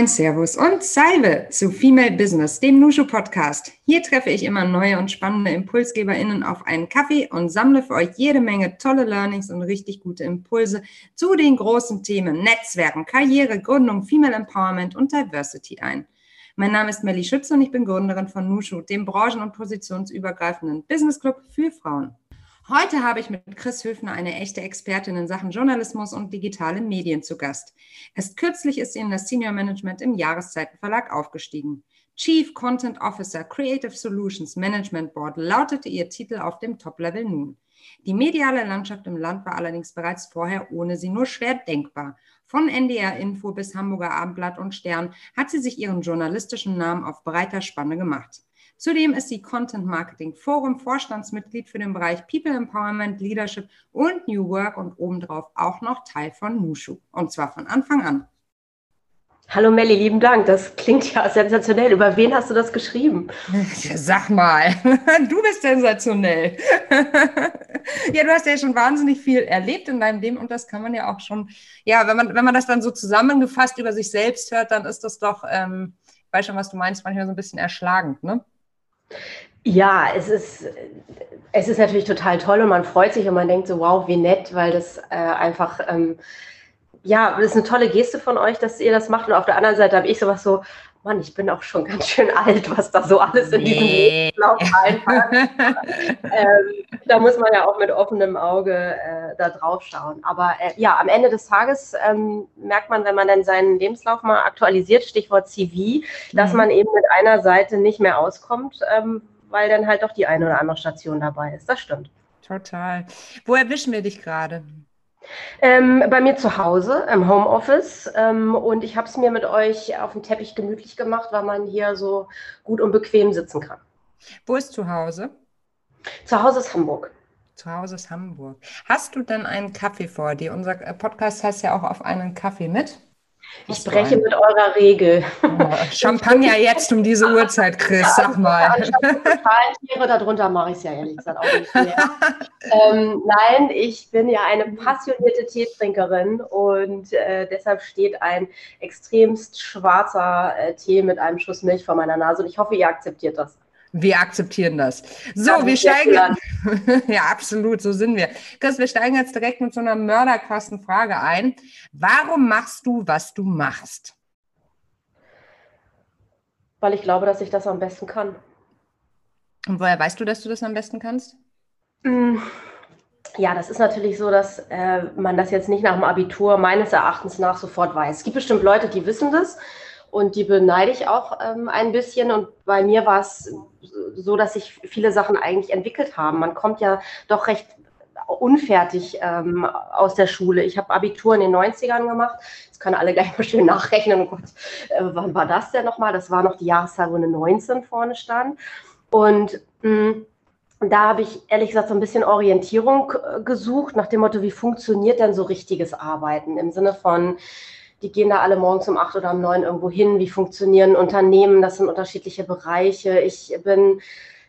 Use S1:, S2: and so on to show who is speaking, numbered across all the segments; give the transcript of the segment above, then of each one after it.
S1: moin, Servus und Salve zu Female Business, dem Nushu Podcast. Hier treffe ich immer neue und spannende ImpulsgeberInnen auf einen Kaffee und sammle für euch jede Menge tolle Learnings und richtig gute Impulse zu den großen Themen Netzwerken, Karriere, Gründung, Female Empowerment und Diversity ein. Mein Name ist Melly Schütze und ich bin Gründerin von Nushu, dem branchen- und positionsübergreifenden Business Club für Frauen. Heute habe ich mit Chris Höfner eine echte Expertin in Sachen Journalismus und digitale Medien zu Gast. Erst kürzlich ist sie in das Senior Management im Jahreszeitenverlag aufgestiegen. Chief Content Officer Creative Solutions Management Board lautete ihr Titel auf dem Top-Level nun. Die mediale Landschaft im Land war allerdings bereits vorher ohne sie nur schwer denkbar. Von NDR Info bis Hamburger Abendblatt und Stern hat sie sich ihren journalistischen Namen auf breiter Spanne gemacht. Zudem ist sie Content Marketing Forum Vorstandsmitglied für den Bereich People Empowerment, Leadership und New Work und obendrauf auch noch Teil von Nushu. Und zwar von Anfang an.
S2: Hallo Melli, lieben Dank. Das klingt ja sensationell. Über wen hast du das geschrieben?
S1: Sag mal, du bist sensationell. ja, du hast ja schon wahnsinnig viel erlebt in deinem Leben und das kann man ja auch schon, ja, wenn man, wenn man das dann so zusammengefasst über sich selbst hört, dann ist das doch, ähm, ich weiß schon, was du meinst, manchmal so ein bisschen erschlagend, ne?
S2: Ja, es ist, es ist natürlich total toll und man freut sich und man denkt so, wow, wie nett, weil das äh, einfach, ähm, ja, das ist eine tolle Geste von euch, dass ihr das macht. Und auf der anderen Seite habe ich sowas so, Mann, ich bin auch schon ganz schön alt, was da so alles in diesem Lebenslauf reinpackt. ähm, da muss man ja auch mit offenem Auge äh, da drauf schauen. Aber äh, ja, am Ende des Tages ähm, merkt man, wenn man dann seinen Lebenslauf mal aktualisiert, Stichwort CV, dass mhm. man eben mit einer Seite nicht mehr auskommt, ähm, weil dann halt doch die eine oder andere Station dabei ist. Das stimmt.
S1: Total. Wo erwischen wir dich gerade?
S2: Ähm, bei mir zu Hause im Homeoffice ähm, und ich habe es mir mit euch auf dem Teppich gemütlich gemacht, weil man hier so gut und bequem sitzen kann.
S1: Wo ist zu Hause?
S2: Zu Hause ist Hamburg.
S1: Zu Hause ist Hamburg. Hast du denn einen Kaffee vor dir? Unser Podcast heißt ja auch auf einen Kaffee mit.
S2: Ich breche mit eurer Regel.
S1: Oh, Champagner jetzt um diese Uhrzeit, Chris, ja, sag mal.
S2: Tiere, darunter mache ich es ja ehrlich gesagt auch nicht mehr. ähm, nein, ich bin ja eine passionierte Teetrinkerin und äh, deshalb steht ein extremst schwarzer äh, Tee mit einem Schuss Milch vor meiner Nase und ich hoffe, ihr akzeptiert das.
S1: Wir akzeptieren das. So, ja, wir steigen. ja, absolut, so sind wir. Chris, wir steigen jetzt direkt mit so einer mörderkrassen Frage ein. Warum machst du, was du machst?
S2: Weil ich glaube, dass ich das am besten kann.
S1: Und woher weißt du, dass du das am besten kannst?
S2: Mm, ja, das ist natürlich so, dass äh, man das jetzt nicht nach dem Abitur meines Erachtens nach sofort weiß. Es gibt bestimmt Leute, die wissen das und die beneide ich auch ähm, ein bisschen. Und bei mir war es so, dass sich viele Sachen eigentlich entwickelt haben. Man kommt ja doch recht unfertig ähm, aus der Schule. Ich habe Abitur in den 90ern gemacht. Das können alle gleich mal schön nachrechnen. Oh Gott, äh, wann war das denn nochmal? Das war noch die Jahreszahl, wo eine 19 vorne stand. Und mh, mm, da habe ich ehrlich gesagt so ein bisschen Orientierung äh, gesucht, nach dem Motto, wie funktioniert denn so richtiges Arbeiten? Im Sinne von, die gehen da alle morgens um acht oder um neun irgendwo hin. Wie funktionieren Unternehmen? Das sind unterschiedliche Bereiche. Ich bin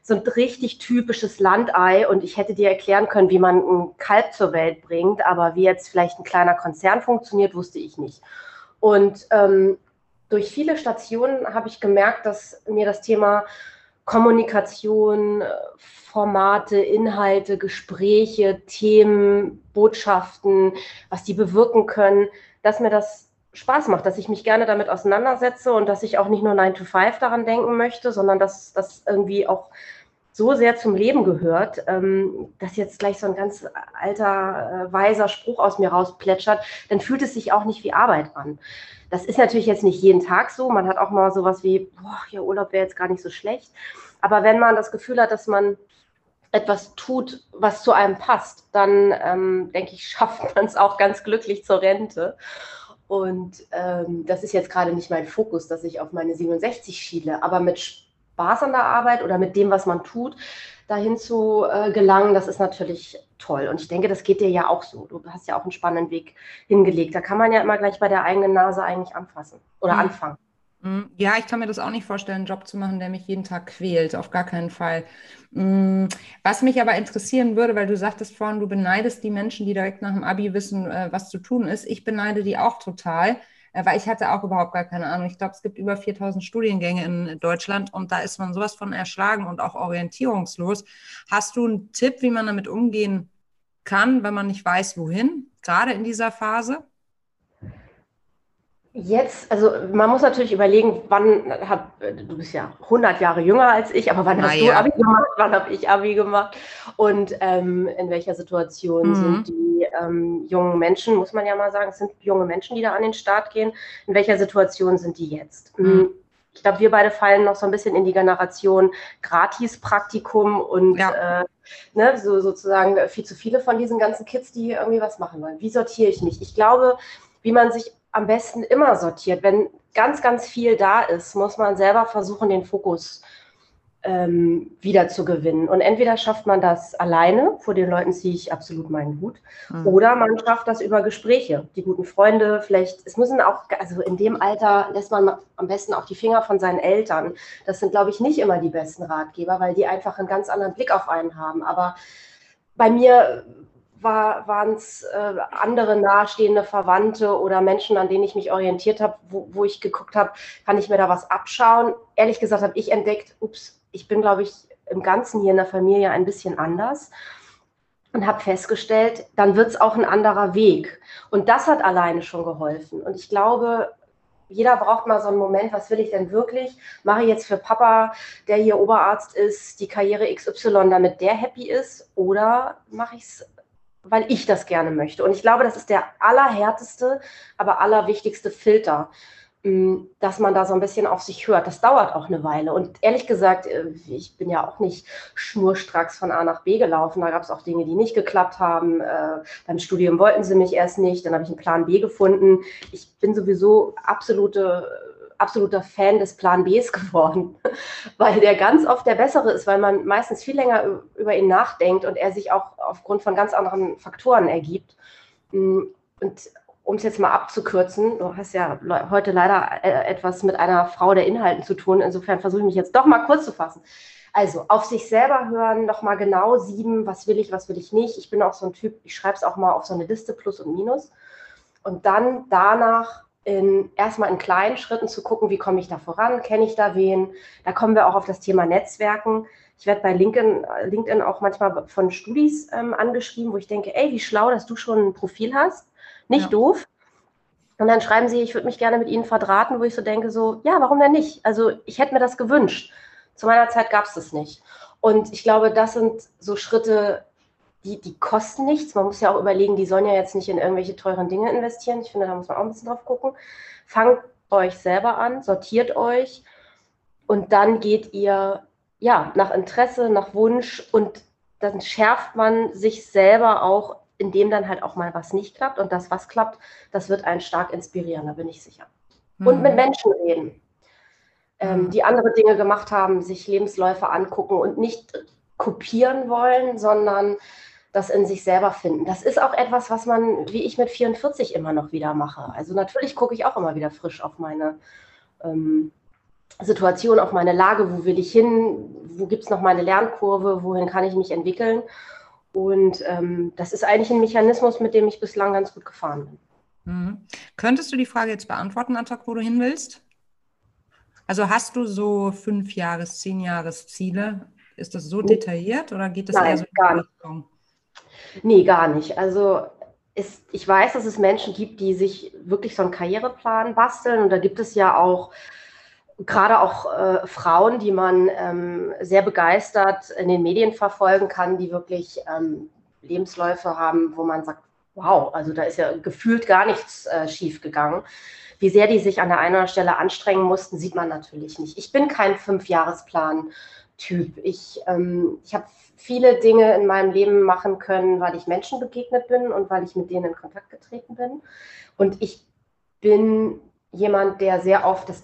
S2: so ein richtig typisches Landei und ich hätte dir erklären können, wie man ein Kalb zur Welt bringt, aber wie jetzt vielleicht ein kleiner Konzern funktioniert, wusste ich nicht. Und ähm, durch viele Stationen habe ich gemerkt, dass mir das Thema Kommunikation, Formate, Inhalte, Gespräche, Themen, Botschaften, was die bewirken können, dass mir das Spaß macht, dass ich mich gerne damit auseinandersetze und dass ich auch nicht nur 9 to 5 daran denken möchte, sondern dass das irgendwie auch so sehr zum Leben gehört, ähm, dass jetzt gleich so ein ganz alter, äh, weiser Spruch aus mir rausplätschert, dann fühlt es sich auch nicht wie Arbeit an. Das ist natürlich jetzt nicht jeden Tag so. Man hat auch mal sowas wie, boah, ja, Urlaub wäre jetzt gar nicht so schlecht. Aber wenn man das Gefühl hat, dass man etwas tut, was zu einem passt, dann ähm, denke ich, schafft man es auch ganz glücklich zur Rente. Und ähm, das ist jetzt gerade nicht mein Fokus, dass ich auf meine 67 schiele, aber mit Spaß an der Arbeit oder mit dem, was man tut, dahin zu äh, gelangen, das ist natürlich toll. Und ich denke, das geht dir ja auch so. Du hast ja auch einen spannenden Weg hingelegt. Da kann man ja immer gleich bei der eigenen Nase eigentlich anfassen oder mhm. anfangen.
S1: Mhm. Ja, ich kann mir das auch nicht vorstellen, einen Job zu machen, der mich jeden Tag quält. Auf gar keinen Fall. Mm, was mich aber interessieren würde, weil du sagtest vorhin, du beneidest die Menschen, die direkt nach dem Abi wissen, äh, was zu tun ist. Ich beneide die auch total. Äh, weil ich hatte auch überhaupt gar keine Ahnung. Ich glaube, es gibt über 4000 Studiengänge in Deutschland und da ist man sowas von erschlagen und auch orientierungslos. Hast du einen Tipp, wie man damit umgehen kann, wenn man nicht weiß, wohin, gerade in dieser Phase?
S2: Jetzt, also man muss natürlich überlegen, wann hat, du bist ja 100 Jahre jünger als ich, aber wann Na hast ja. du Abi gemacht, wann habe ich Abi gemacht und ähm, in welcher Situation mhm. sind die ähm, jungen Menschen, muss man ja mal sagen, es sind junge Menschen, die da an den Start gehen, in welcher Situation sind die jetzt? Mhm. Hm, ich glaube, wir beide fallen noch so ein bisschen in die Generation Gratis-Praktikum und ja. äh, ne, so, sozusagen viel zu viele von diesen ganzen Kids, die irgendwie was machen wollen. Wie sortiere ich mich? Ich glaube, wie man sich am besten immer sortiert. Wenn ganz, ganz viel da ist, muss man selber versuchen, den Fokus ähm, wieder zu gewinnen. Und entweder schafft man das alleine, vor den Leuten ziehe ich absolut meinen Hut, mhm. oder man schafft das über Gespräche, die guten Freunde, vielleicht, es müssen auch, also in dem Alter lässt man am besten auch die Finger von seinen Eltern. Das sind, glaube ich, nicht immer die besten Ratgeber, weil die einfach einen ganz anderen Blick auf einen haben. Aber bei mir war, waren es äh, andere nahestehende Verwandte oder Menschen, an denen ich mich orientiert habe, wo, wo ich geguckt habe, kann ich mir da was abschauen. Ehrlich gesagt habe ich entdeckt, ups, ich bin, glaube ich, im Ganzen hier in der Familie ein bisschen anders und habe festgestellt, dann wird es auch ein anderer Weg. Und das hat alleine schon geholfen. Und ich glaube, jeder braucht mal so einen Moment, was will ich denn wirklich? Mache ich jetzt für Papa, der hier Oberarzt ist, die Karriere XY, damit der happy ist? Oder mache ich es weil ich das gerne möchte. Und ich glaube, das ist der allerhärteste, aber allerwichtigste Filter, mm, dass man da so ein bisschen auf sich hört. Das dauert auch eine Weile. Und ehrlich gesagt, äh, ich bin ja auch nicht schnurstracks von A nach B gelaufen. Da gab es auch Dinge, die nicht geklappt haben. Äh, beim Studium wollten sie mich erst nicht. Dann habe ich einen Plan B gefunden. Ich bin sowieso absolute absoluter Fan des Plan Bs geworden, weil der ganz oft der bessere ist, weil man meistens viel länger über ihn nachdenkt und er sich auch aufgrund von ganz anderen Faktoren ergibt. Mm, und um es jetzt mal abzukürzen, du hast ja heute leider äh, etwas mit einer Frau der Inhalten zu tun, insofern versuche ich mich jetzt doch mal kurz zu fassen. Also auf sich selber hören, nochmal genau sieben, was will ich, was will ich nicht. Ich bin auch so ein Typ, ich schreibe es auch mal auf so eine Liste Plus und Minus. Und dann danach in, erstmal in kleinen Schritten zu gucken, wie komme ich da voran, kenne ich da wen. Da kommen wir auch auf das Thema Netzwerken. Ich werde bei LinkedIn, LinkedIn auch manchmal von Studis ähm, angeschrieben, wo ich denke, ey, wie schlau, dass du schon ein Profil hast. Nicht ja. doof. Und dann schreiben sie, ich würde mich gerne mit Ihnen verdrahten, wo ich so denke, so, ja, warum denn nicht? Also ich hätte mir das gewünscht. Zu meiner Zeit gab es das nicht. Und ich glaube, das sind so Schritte, die, die kosten nichts. Man muss ja auch überlegen, die sollen ja jetzt nicht in irgendwelche teuren Dinge investieren. Ich finde, da muss man auch ein bisschen drauf gucken. Fangt euch selber an, sortiert euch und dann geht ihr ja nach Interesse, nach Wunsch und dann schärft man sich selber auch, indem dann halt auch mal was nicht klappt und das, was klappt, das wird einen stark inspirieren, da bin ich sicher. Mhm. Und mit Menschen reden, ähm, mhm. die andere Dinge gemacht haben, sich Lebensläufe angucken und nicht kopieren wollen, sondern das in sich selber finden. Das ist auch etwas, was man, wie ich mit 44 immer noch wieder mache. Also natürlich gucke ich auch immer wieder frisch auf meine ähm, Situation, auf meine Lage, wo will ich hin, wo gibt es noch meine Lernkurve, wohin kann ich mich entwickeln. Und ähm, das ist eigentlich ein Mechanismus, mit dem ich bislang ganz gut gefahren bin.
S1: Mhm. Könntest du die Frage jetzt beantworten, Attac, wo du hin willst? Also hast du so fünf Jahres, zehn Jahres Ziele? Ist das so detailliert oder geht das
S2: Nein,
S1: eher so
S2: in gar nicht. Richtung? Nee, gar nicht. Also ist, ich weiß, dass es Menschen gibt, die sich wirklich so einen Karriereplan basteln. Und da gibt es ja auch gerade auch äh, Frauen, die man ähm, sehr begeistert in den Medien verfolgen kann, die wirklich ähm, Lebensläufe haben, wo man sagt, wow, also da ist ja gefühlt gar nichts äh, schief gegangen. Wie sehr die sich an der einen oder anderen Stelle anstrengen mussten, sieht man natürlich nicht. Ich bin kein Fünfjahresplan-Typ. Ich, ähm, ich habe viele Dinge in meinem Leben machen können, weil ich Menschen begegnet bin und weil ich mit denen in Kontakt getreten bin. Und ich bin jemand, der sehr oft das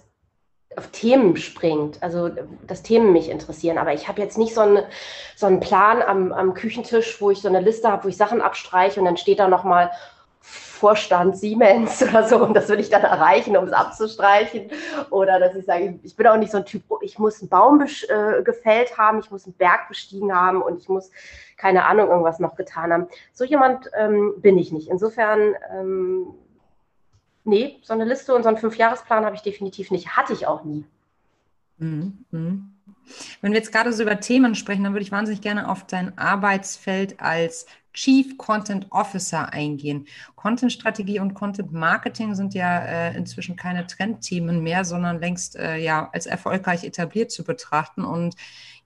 S2: auf Themen springt, also dass Themen mich interessieren. Aber ich habe jetzt nicht so, eine, so einen Plan am, am Küchentisch, wo ich so eine Liste habe, wo ich Sachen abstreiche und dann steht da nochmal Vorstand Siemens oder so und das würde ich dann erreichen, um es abzustreichen. Oder dass ich sage, ich bin auch nicht so ein Typ, oh, ich muss einen Baum äh, gefällt haben, ich muss einen Berg bestiegen haben und ich muss, keine Ahnung, irgendwas noch getan haben. So jemand ähm, bin ich nicht. Insofern ähm, nee, so eine Liste und so einen Fünfjahresplan habe ich definitiv nicht. Hatte ich auch nie.
S1: Mhm. mhm. Wenn wir jetzt gerade so über Themen sprechen, dann würde ich wahnsinnig gerne auf dein Arbeitsfeld als Chief Content Officer eingehen. Content-Strategie und Content-Marketing sind ja äh, inzwischen keine Trendthemen mehr, sondern längst äh, ja als erfolgreich etabliert zu betrachten. Und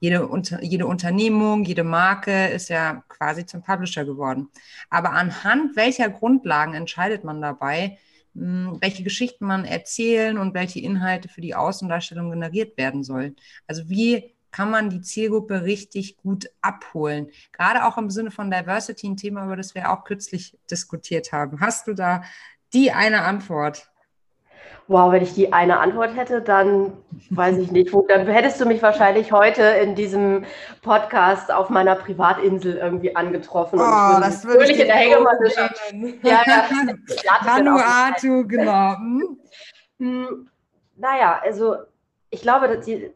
S1: jede, unter, jede Unternehmung, jede Marke ist ja quasi zum Publisher geworden. Aber anhand welcher Grundlagen entscheidet man dabei, hm, welche Geschichten man erzählen und welche Inhalte für die Außendarstellung generiert werden sollen. Also wie kann man die Zielgruppe richtig gut abholen? Gerade auch im Sinne von Diversity, ein Thema, über das wir auch kürzlich diskutiert haben. Hast du da die eine Antwort?
S2: Wow, wenn ich die eine Antwort hätte, dann weiß ich nicht, wo, dann hättest du mich wahrscheinlich heute in diesem Podcast auf meiner Privatinsel irgendwie angetroffen.
S1: Oh, würde das würde ich in der Hängematte Ja, ja. Vanuatu, genau. Hm?
S2: hm? Naja, also ich glaube, die,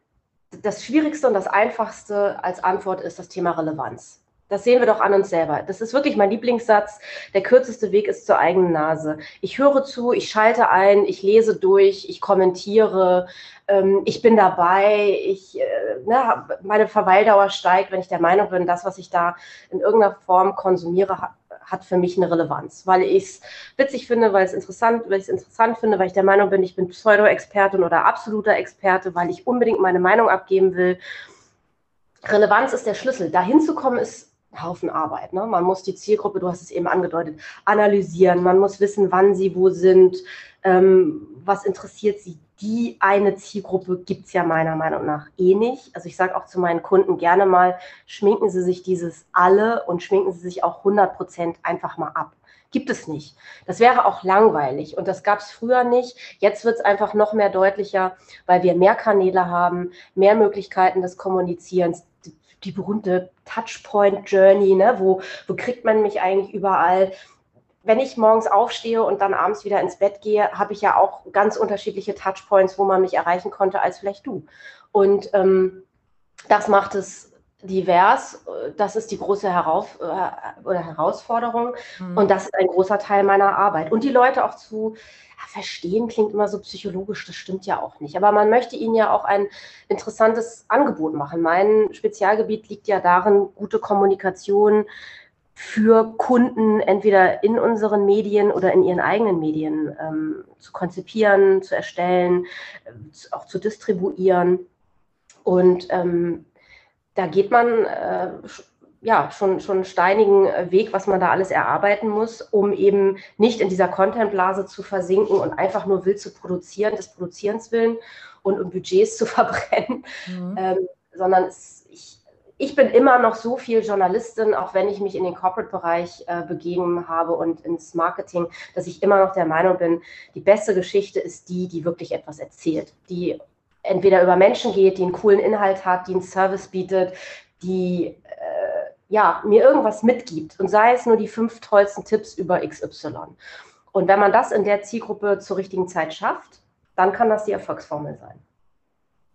S2: das Schwierigste und das Einfachste als Antwort ist das Thema Relevanz. Das sehen wir doch an uns selber. Das ist wirklich mein Lieblingssatz. Der kürzeste Weg ist zur eigenen Nase. Ich höre zu, ich schalte ein, ich lese durch, ich kommentiere, ähm, ich bin dabei, ich, äh, ne, meine Verweildauer steigt, wenn ich der Meinung bin, das, was ich da in irgendeiner Form konsumiere, hat für mich eine Relevanz, weil ich es witzig finde, weil es interessant, weil ich es interessant finde, weil ich der Meinung bin, ich bin Pseudo-Expertin oder absoluter Experte, weil ich unbedingt meine Meinung abgeben will. Relevanz ist der Schlüssel. Dahin zu kommen ist ein Haufen Arbeit. Ne? Man muss die Zielgruppe, du hast es eben angedeutet, analysieren. Man muss wissen, wann sie wo sind, ähm, was interessiert sie. Die eine Zielgruppe gibt es ja meiner Meinung nach eh nicht. Also ich sage auch zu meinen Kunden gerne mal, schminken Sie sich dieses alle und schminken Sie sich auch 100 Prozent einfach mal ab. Gibt es nicht. Das wäre auch langweilig und das gab es früher nicht. Jetzt wird es einfach noch mehr deutlicher, weil wir mehr Kanäle haben, mehr Möglichkeiten des Kommunizierens, die berühmte Touchpoint Journey, ne? wo, wo kriegt man mich eigentlich überall? Wenn ich morgens aufstehe und dann abends wieder ins Bett gehe, habe ich ja auch ganz unterschiedliche Touchpoints, wo man mich erreichen konnte, als vielleicht du. Und ähm, das macht es divers. Das ist die große Herauf äh, oder Herausforderung. Mhm. Und das ist ein großer Teil meiner Arbeit. Und die Leute auch zu ja, verstehen, klingt immer so psychologisch, das stimmt ja auch nicht. Aber man möchte ihnen ja auch ein interessantes Angebot machen. Mein Spezialgebiet liegt ja darin, gute Kommunikation für Kunden entweder in unseren Medien oder in ihren eigenen Medien ähm, zu konzipieren, zu erstellen, äh, auch zu distribuieren. Und ähm, da geht man äh, ja schon, schon einen steinigen äh, Weg, was man da alles erarbeiten muss, um eben nicht in dieser Contentblase zu versinken und einfach nur wild zu produzieren, des Produzierens willen und um Budgets zu verbrennen, mhm. ähm, sondern es, ich, bin immer noch so viel Journalistin, auch wenn ich mich in den Corporate-Bereich äh, begeben habe und ins Marketing, dass ich immer noch der Meinung bin, die beste Geschichte ist die, die wirklich etwas erzählt, die entweder über Menschen geht, die einen coolen Inhalt hat, die einen Service bietet, die äh, ja, mir irgendwas mitgibt und sei es nur die fünf tollsten Tipps über XY. Und wenn man das in der Zielgruppe zur richtigen Zeit schafft, dann kann das die Erfolgsformel sein.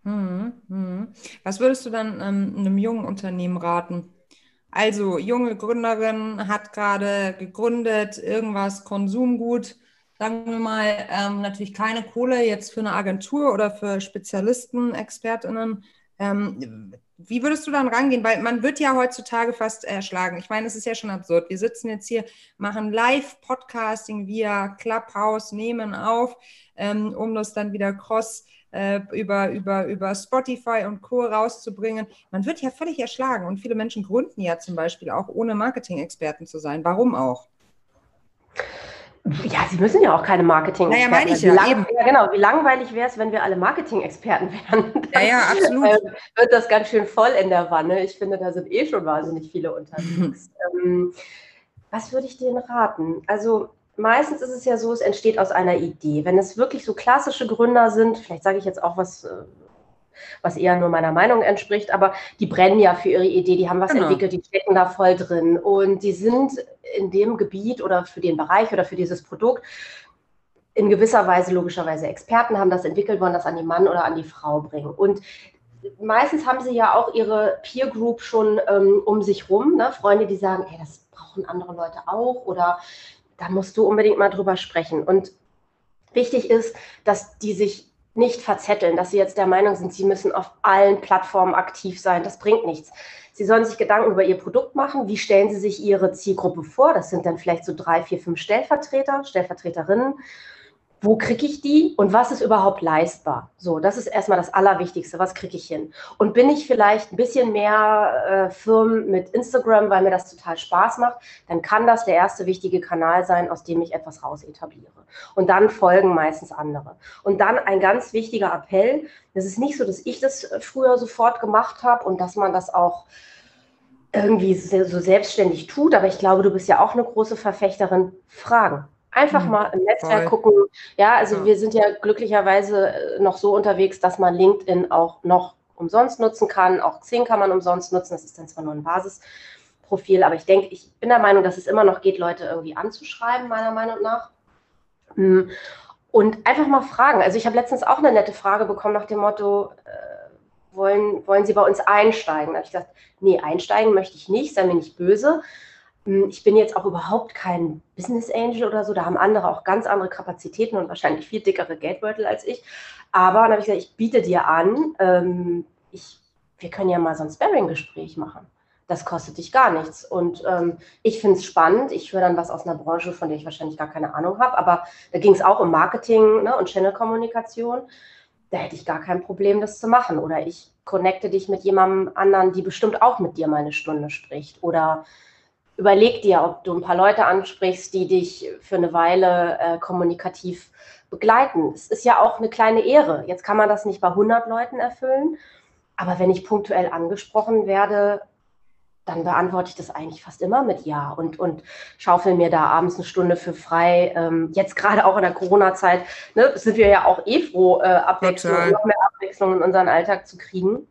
S1: Hm, hm. Was würdest du dann ähm, einem jungen Unternehmen raten? Also, junge Gründerin hat gerade gegründet, irgendwas Konsumgut, sagen wir mal, ähm, natürlich keine Kohle jetzt für eine Agentur oder für Spezialisten, ExpertInnen. Ähm, wie würdest du dann rangehen? Weil man wird ja heutzutage fast erschlagen. Ich meine, es ist ja schon absurd. Wir sitzen jetzt hier, machen Live-Podcasting via Clubhouse, nehmen auf, ähm, um das dann wieder cross über, über, über Spotify und Co. rauszubringen. Man wird ja völlig erschlagen und viele Menschen gründen ja zum Beispiel auch, ohne Marketing-Experten zu sein. Warum auch?
S2: Ja, sie müssen ja auch keine Marketing-Experten
S1: naja, meine ich ja,
S2: lang, ja, genau. Wie langweilig wäre es, wenn wir alle Marketing-Experten wären?
S1: Dann, ja, ja, absolut.
S2: Äh, wird das ganz schön voll in der Wanne. Ich finde, da sind eh schon wahnsinnig viele unterwegs. ähm, was würde ich denen raten? Also meistens ist es ja so, es entsteht aus einer Idee. Wenn es wirklich so klassische Gründer sind, vielleicht sage ich jetzt auch was, äh, was eher nur meiner Meinung entspricht, aber die brennen ja für ihre Idee, die haben was genau. entwickelt, die stecken da voll drin und die sind in dem Gebiet oder für den Bereich oder für dieses Produkt in gewisser Weise logischerweise Experten, haben das entwickelt, wollen das an die Mann oder an die Frau bringen. Und meistens haben sie ja auch ihre Peer Group schon ähm, um sich rum, ne? Freunde, die sagen, hey, das brauchen andere Leute auch oder da musst du unbedingt mal drüber sprechen. Und Wichtig ist, dass die sich nicht verzetteln, dass sie jetzt der Meinung sind, sie müssen auf allen Plattformen aktiv sein. Das bringt nichts. Sie sollen sich Gedanken über ihr Produkt machen. Wie stellen sie sich ihre Zielgruppe vor? Das sind dann vielleicht so drei, vier, fünf Stellvertreter, Stellvertreterinnen wo kriege ich die und was ist überhaupt leistbar? So, das ist erstmal das Allerwichtigste. Was kriege ich hin? Und bin ich vielleicht ein bisschen mehr äh, Firmen mit Instagram, weil mir das total Spaß macht, dann kann das der erste wichtige Kanal sein, aus dem ich etwas raus etabliere. Und dann folgen meistens andere. Und dann ein ganz wichtiger Appell. Es ist nicht so, dass ich das früher sofort gemacht habe und dass man das auch irgendwie so selbstständig tut, aber ich glaube, du bist ja auch eine große Verfechterin. Fragen. Einfach mhm. mal im Netzwerk gucken. Ja, also ja. wir sind ja glücklicherweise äh, noch so unterwegs, dass man LinkedIn auch noch umsonst nutzen kann. Auch Xing kann man umsonst nutzen. Das ist dann zwar nur ein Basisprofil, aber ich denke, ich bin der Meinung, dass es immer noch geht, Leute irgendwie anzuschreiben, meiner Meinung nach. Hm. Und einfach mal fragen. Also ich habe letztens auch eine nette Frage bekommen nach dem Motto, äh, wollen, wollen Sie bei uns einsteigen? Da habe ich gesagt, nee, einsteigen möchte ich nicht, sei mir nicht böse. Hm, ich bin jetzt auch überhaupt kein Business Angel oder so. Da haben andere auch ganz andere Kapazitäten und wahrscheinlich viel dickere Geldbeutel als ich. Aber dann habe ich gesagt, ich biete dir an, ähm, ich, wir können ja mal so ein Sparring-Gespräch machen. Das kostet dich gar nichts. Und ähm, ich finde es spannend. Ich höre dann was aus einer Branche, von der ich wahrscheinlich gar keine Ahnung habe. Aber da ging es auch um Marketing ne, und Channel-Kommunikation. Da hätte ich gar kein Problem, das zu machen. Oder ich connecte dich mit jemandem anderen, die bestimmt auch mit dir mal eine Stunde spricht. Oder überleg dir, ob du ein paar Leute ansprichst, die dich für eine Weile äh, kommunikativ begleiten. Es ist ja auch eine kleine Ehre. Jetzt kann man das nicht bei 100 Leuten erfüllen, aber wenn ich punktuell angesprochen werde, dann beantworte ich das eigentlich fast immer mit Ja und, und schaufel mir da abends eine Stunde für frei. Ähm, jetzt gerade auch in der Corona-Zeit ne, sind wir ja auch eh froh, äh, Abwechslung, noch mehr Abwechslung in unseren Alltag zu kriegen.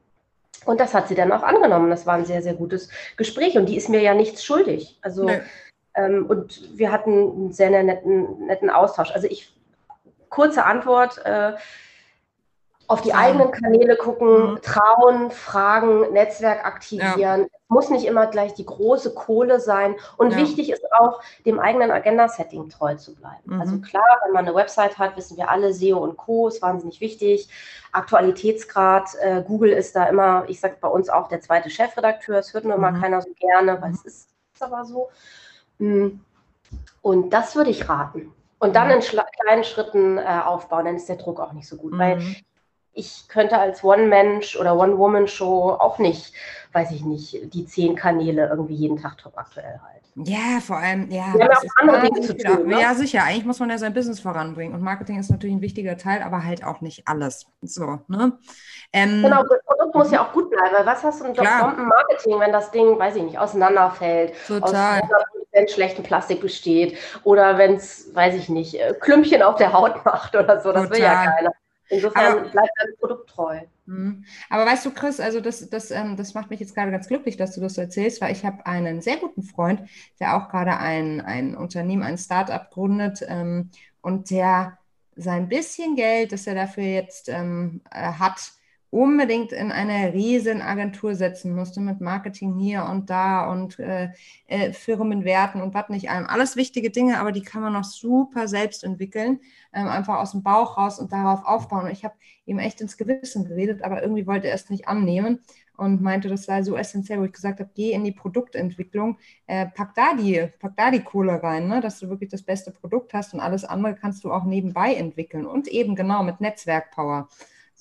S2: Und das hat sie dann auch angenommen. Das war ein sehr, sehr gutes Gespräch und die ist mir ja nichts schuldig. Also, nee. ähm, und wir hatten einen sehr netten, netten Austausch. Also ich, kurze Antwort, äh, auf die eigenen Kanäle gucken, mhm. trauen, fragen, Netzwerk aktivieren. Ja. Muss nicht immer gleich die große Kohle sein. Und ja. wichtig ist auch, dem eigenen Agenda-Setting treu zu bleiben. Mhm. Also klar, wenn man eine Website hat, wissen wir alle, SEO und Co. ist wahnsinnig wichtig. Aktualitätsgrad, äh, Google ist da immer, ich sage bei uns auch der zweite Chefredakteur. Es hört nur mhm. immer keiner so gerne, weil es ist, ist aber so. Mm. Und das würde ich raten. Und dann in kleinen Schritten äh, aufbauen, dann ist der Druck auch nicht so gut. Mhm. Weil ich könnte als One-Mensch oder One-Woman-Show auch nicht, weiß ich nicht, die zehn Kanäle irgendwie jeden Tag top aktuell halten.
S1: Ja, vor allem, ja. Wir haben auch andere Dinge zu tun. Ne? Ja, sicher. Eigentlich muss man ja sein Business voranbringen. Und Marketing ist natürlich ein wichtiger Teil, aber halt auch nicht alles. So, ne?
S2: Ähm, genau, das Produkt muss ja auch gut bleiben. Weil was hast du denn vom Marketing, wenn das Ding, weiß ich nicht, auseinanderfällt, Total. aus schlechten Plastik besteht oder wenn es, weiß ich nicht, äh, Klümpchen auf der Haut macht oder so. Das Total. will ja keiner. Insofern aber, bleibt dein Produkt treu.
S1: Mhm. Aber weißt du, Chris, also das, das, ähm, das macht mich jetzt gerade ganz glücklich, dass du das so erzählst, weil ich habe einen sehr guten Freund, der auch gerade ein, ein Unternehmen, ein Startup gründet ähm, und der sein bisschen Geld, das er dafür jetzt ähm, äh, hat, unbedingt in eine riesen Agentur setzen musste mit Marketing hier und da und äh, äh, Firmenwerten und was nicht allem. Alles wichtige Dinge, aber die kann man noch super selbst entwickeln, ähm, einfach aus dem Bauch raus und darauf aufbauen. Und ich habe ihm echt ins Gewissen geredet, aber irgendwie wollte er es nicht annehmen und meinte, das sei so essentiell, wo ich gesagt habe, geh in die Produktentwicklung, äh, pack, da die, pack da die Kohle rein, ne, dass du wirklich das beste Produkt hast und alles andere kannst du auch nebenbei entwickeln und eben genau mit Netzwerkpower.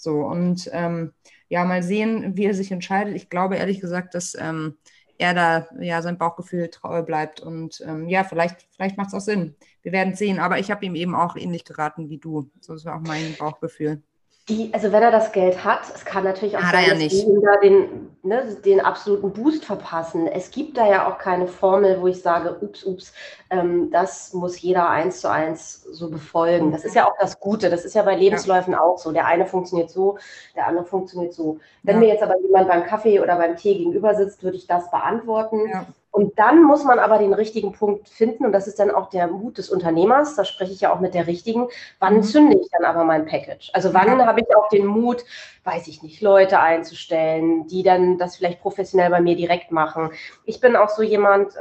S1: So, und ähm, ja, mal sehen, wie er sich entscheidet. Ich glaube ehrlich gesagt, dass ähm, er da ja sein Bauchgefühl treu bleibt. Und ähm, ja, vielleicht, vielleicht macht es auch Sinn. Wir werden sehen. Aber ich habe ihm eben auch ähnlich geraten wie du. So ist auch mein Bauchgefühl.
S2: Die, also wenn er das Geld hat, es kann natürlich auch hat sein, ja dass wir ihm da den, ne, den absoluten Boost verpassen. Es gibt da ja auch keine Formel, wo ich sage, ups, ups, ähm, das muss jeder eins zu eins so befolgen. Das ist ja auch das Gute. Das ist ja bei Lebensläufen ja. auch so. Der eine funktioniert so, der andere funktioniert so. Wenn ja. mir jetzt aber jemand beim Kaffee oder beim Tee gegenüber sitzt, würde ich das beantworten. Und dann muss man aber den richtigen Punkt finden und das ist dann auch der Mut des Unternehmers. Da spreche ich ja auch mit der richtigen. Wann mhm. zünde ich dann aber mein Package? Also wann habe ich auch den Mut, weiß ich nicht, Leute einzustellen, die dann das vielleicht professionell bei mir direkt machen. Ich bin auch so jemand, äh,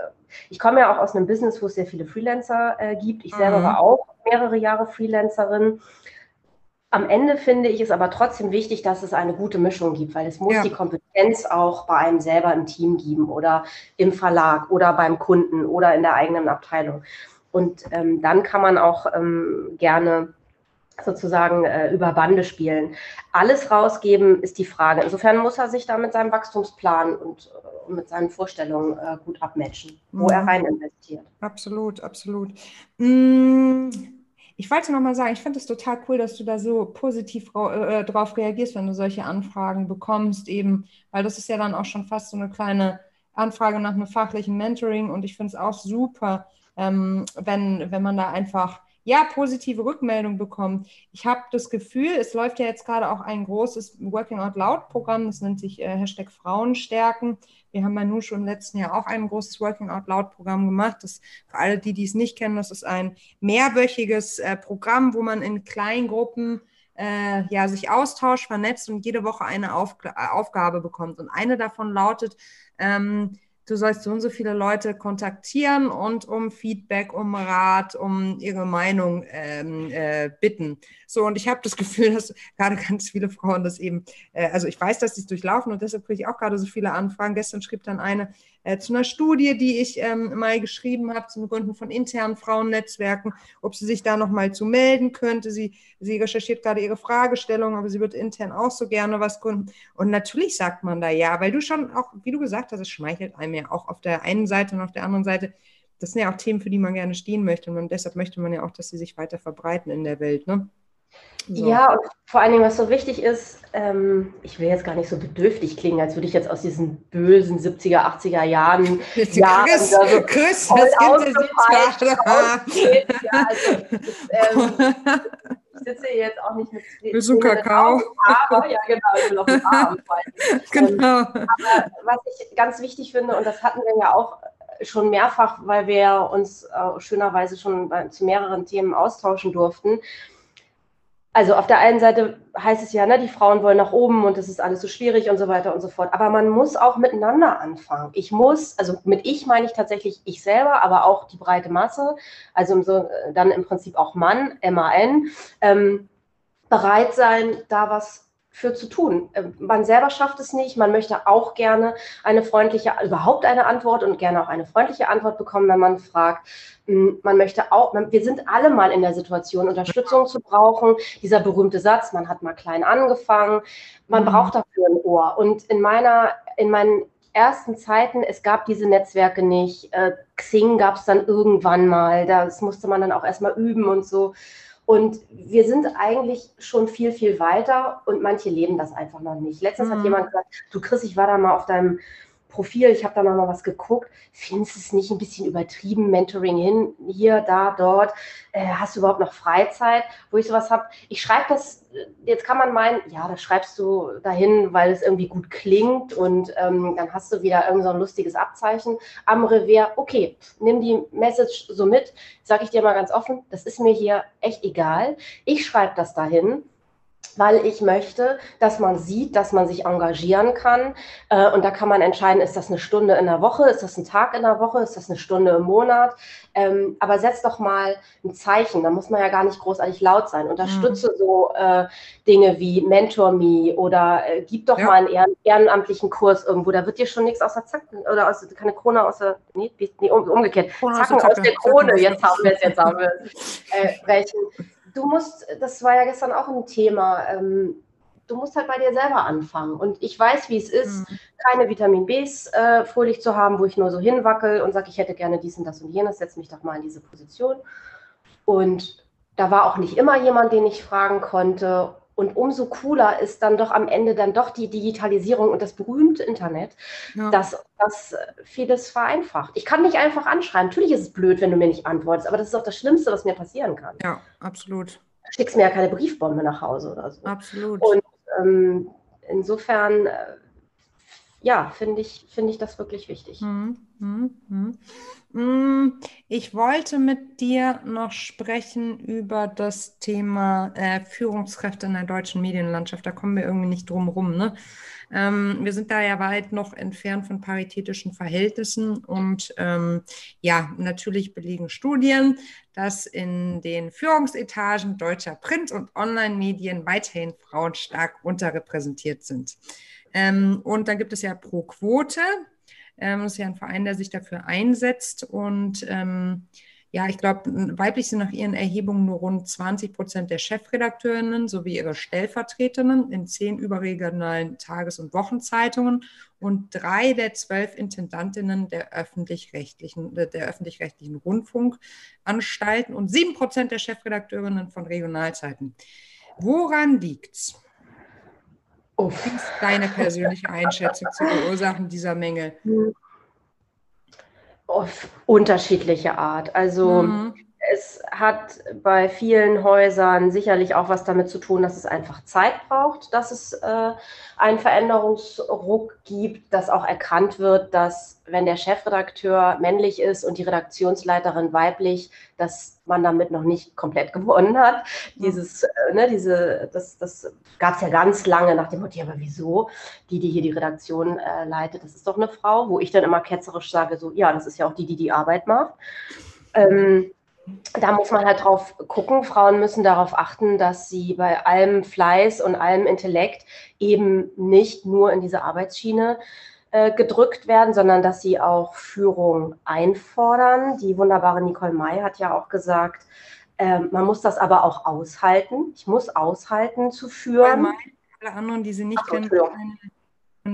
S2: ich komme ja auch aus einem Business, wo es sehr viele Freelancer äh, gibt. Ich selber mhm. war auch mehrere Jahre Freelancerin. Am Ende finde ich es aber trotzdem wichtig, dass es eine gute Mischung gibt, weil es muss ja. die Kompetenz auch bei einem selber im Team geben oder im Verlag oder beim Kunden oder in der eigenen Abteilung. Und ähm, dann kann man auch ähm, gerne sozusagen äh, über Bande spielen. Alles rausgeben ist die Frage. Insofern muss er sich da mit seinem Wachstumsplan und, äh, mit seinen Vorstellungen äh, gut abmatchen, wo mhm. er rein investiert.
S1: Absolut, absolut. Mmh. Ich wollte noch mal sagen, ich finde es total cool, dass du da so positiv äh, drauf reagierst, wenn du solche Anfragen bekommst, eben, weil das ist ja dann auch schon fast so eine kleine Anfrage nach einem fachlichen Mentoring und ich finde es auch super, ähm, wenn, wenn man da einfach ja, positive Rückmeldung bekommt. Ich habe das Gefühl, es läuft ja jetzt gerade auch ein großes Working Out Loud Programm, das nennt sich äh, Hashtag Frauenstärken. Wir haben bei Nu schon im letzten Jahr auch ein großes Working Out Loud Programm gemacht. Das für alle, die, die es nicht kennen, das ist ein mehrwöchiges äh, Programm, wo man in kleinen Gruppen äh, ja, sich austauscht, vernetzt und jede Woche eine Auf Aufgabe bekommt. Und eine davon lautet, ähm, du sollst so und so viele Leute kontaktieren und um Feedback, um Rat, um ihre Meinung ähm, äh, bitten. So, und ich habe das Gefühl, dass gerade ganz viele Frauen das eben, äh, also ich weiß, dass sie es durchlaufen und deshalb kriege ich auch gerade so viele Anfragen. Gestern schrieb dann eine äh, zu einer Studie, die ich ähm, mal geschrieben habe, zum Gründen von internen Frauennetzwerken, ob sie sich da nochmal zu melden könnte. Sie, sie recherchiert gerade ihre Fragestellung, aber sie wird intern auch so gerne was gründen. Und natürlich sagt man da ja, weil du schon auch, wie du gesagt hast, es schmeichelt einem ja auch auf der einen Seite und auf der anderen Seite. Das sind ja auch Themen, für die man gerne stehen möchte. Und deshalb möchte man ja auch, dass sie sich weiter verbreiten in der Welt. Ne?
S2: So. Ja, und vor allen Dingen, was so wichtig ist, ähm, ich will jetzt gar nicht so bedürftig klingen, als würde ich jetzt aus diesen bösen 70er, 80er Jahren.
S1: Jahren Chris, da so Chris voll
S2: ausgefeilt ja, also, ähm, ich sitze jetzt auch nicht mit
S1: Willst du Kakao?
S2: Aber, ja, genau, ich will auf den Arm genau. Ähm, aber was ich ganz wichtig finde, und das hatten wir ja auch schon mehrfach, weil wir uns äh, schönerweise schon bei, zu mehreren Themen austauschen durften, also auf der einen Seite heißt es ja, ne, die Frauen wollen nach oben und das ist alles so schwierig und so weiter und so fort. Aber man muss auch miteinander anfangen. Ich muss, also mit ich meine ich tatsächlich ich selber, aber auch die breite Masse, also so, dann im Prinzip auch Mann, MAN, ähm, bereit sein, da was für zu tun. Ähm, man selber schafft es nicht. Man möchte auch gerne eine freundliche, überhaupt eine Antwort und gerne auch eine freundliche Antwort bekommen, wenn man fragt. Hm, man möchte auch, wir sind alle mal in der Situation, Unterstützung zu brauchen. Dieser berühmte Satz, man hat mal klein angefangen. Man mhm. braucht dafür ein Ohr. Und in meiner, in meinen ersten Zeiten, es gab diese Netzwerke nicht. Äh, Xing gab es dann irgendwann mal. Das musste man dann auch erstmal üben und so. Und wir sind eigentlich schon viel, viel weiter und manche leben das einfach noch nicht. Letztens mhm. hat jemand gesagt, du Chris, ich war da mal auf deinem Profil, ich habe da noch mal was geguckt. Findest du es nicht ein bisschen übertrieben, Mentoring hin, hier, da, dort? Äh, hast du überhaupt noch Freizeit? Wo ich sowas habe, ich schreibe das, jetzt kann man meinen, ja, das schreibst du dahin, weil es irgendwie gut klingt und ähm, dann hast du wieder irgend so ein lustiges Abzeichen am Revier. Okay, nimm die Message so mit, sage ich dir mal ganz offen, das ist mir hier echt egal. Ich schreibe das dahin weil ich möchte, dass man sieht, dass man sich engagieren kann. Äh, und da kann man entscheiden, ist das eine Stunde in der Woche, ist das ein Tag in der Woche, ist das eine Stunde im Monat. Ähm, aber setz doch mal ein Zeichen, da muss man ja gar nicht großartig laut sein. Unterstütze mhm. so äh, Dinge wie Mentor Me oder äh, gib doch ja. mal einen ehren, ehrenamtlichen Kurs irgendwo. Da wird dir schon nichts aus der Zacken oder aus, keine Krone aus der, nee, nee um, umgekehrt, Zacken aus, der Krone, jetzt haben wir es, jetzt haben wir es, äh, brechen du musst, das war ja gestern auch ein Thema, ähm, du musst halt bei dir selber anfangen. Und ich weiß, wie es ist, mhm. keine Vitamin Bs äh, fröhlich zu haben, wo ich nur so hinwackel und sage, ich hätte gerne dies und das und jenes, setz mich doch mal in diese Position. Und da war auch nicht immer jemand, den ich fragen konnte. Und umso cooler ist dann doch am Ende dann doch die Digitalisierung und das berühmte Internet, ja. dass das vieles vereinfacht. Ich kann nicht einfach anschreiben. Natürlich ist es blöd, wenn du mir nicht antwortest, aber das ist auch das Schlimmste, was mir passieren kann.
S1: Ja, absolut.
S2: Du schickst mir ja keine Briefbombe nach Hause oder so.
S1: Absolut.
S2: Und ähm, insofern äh, ja, finde ich, finde ich das wirklich wichtig. Mhm,
S1: mhm, mhm. Ich wollte mit dir noch sprechen über das Thema äh, Führungskräfte in der deutschen Medienlandschaft. Da kommen wir irgendwie nicht drum rum. Ne? Ähm, wir sind da ja weit noch entfernt von paritätischen Verhältnissen und ähm, ja, natürlich belegen Studien, dass in den Führungsetagen deutscher Print- und Online-Medien weiterhin Frauen stark unterrepräsentiert sind. Ähm, und dann gibt es ja Pro Quote. Ähm, das ist ja ein Verein, der sich dafür einsetzt. Und ähm, ja, ich glaube, weiblich sind nach ihren Erhebungen nur rund 20 Prozent der Chefredakteurinnen sowie ihre Stellvertreterinnen in zehn überregionalen Tages- und Wochenzeitungen und drei der zwölf Intendantinnen der öffentlich-rechtlichen, der öffentlich-rechtlichen Rundfunkanstalten und sieben Prozent der Chefredakteurinnen von Regionalzeiten. Woran liegt's? Uff. Wie ist deine persönliche Einschätzung zu Ursachen dieser Mängel?
S2: Auf unterschiedliche Art. Also mhm. Hat bei vielen Häusern sicherlich auch was damit zu tun, dass es einfach Zeit braucht, dass es äh, einen Veränderungsruck gibt, dass auch erkannt wird, dass wenn der Chefredakteur männlich ist und die Redaktionsleiterin weiblich, dass man damit noch nicht komplett gewonnen hat. Dieses, äh, ne, diese, das, das gab es ja ganz lange nach dem Motto, ja, aber wieso? Die, die hier die Redaktion äh, leitet, das ist doch eine Frau, wo ich dann immer ketzerisch sage, so, ja, das ist ja auch die, die die Arbeit macht. Ähm, da muss man halt drauf gucken. Frauen müssen darauf achten, dass sie bei allem Fleiß und allem Intellekt eben nicht nur in diese Arbeitsschiene äh, gedrückt werden, sondern dass sie auch Führung einfordern. Die wunderbare Nicole May hat ja auch gesagt, äh, man muss das aber auch aushalten. Ich muss aushalten zu führen.
S1: Alle anderen, die sie nicht Ach, kennen,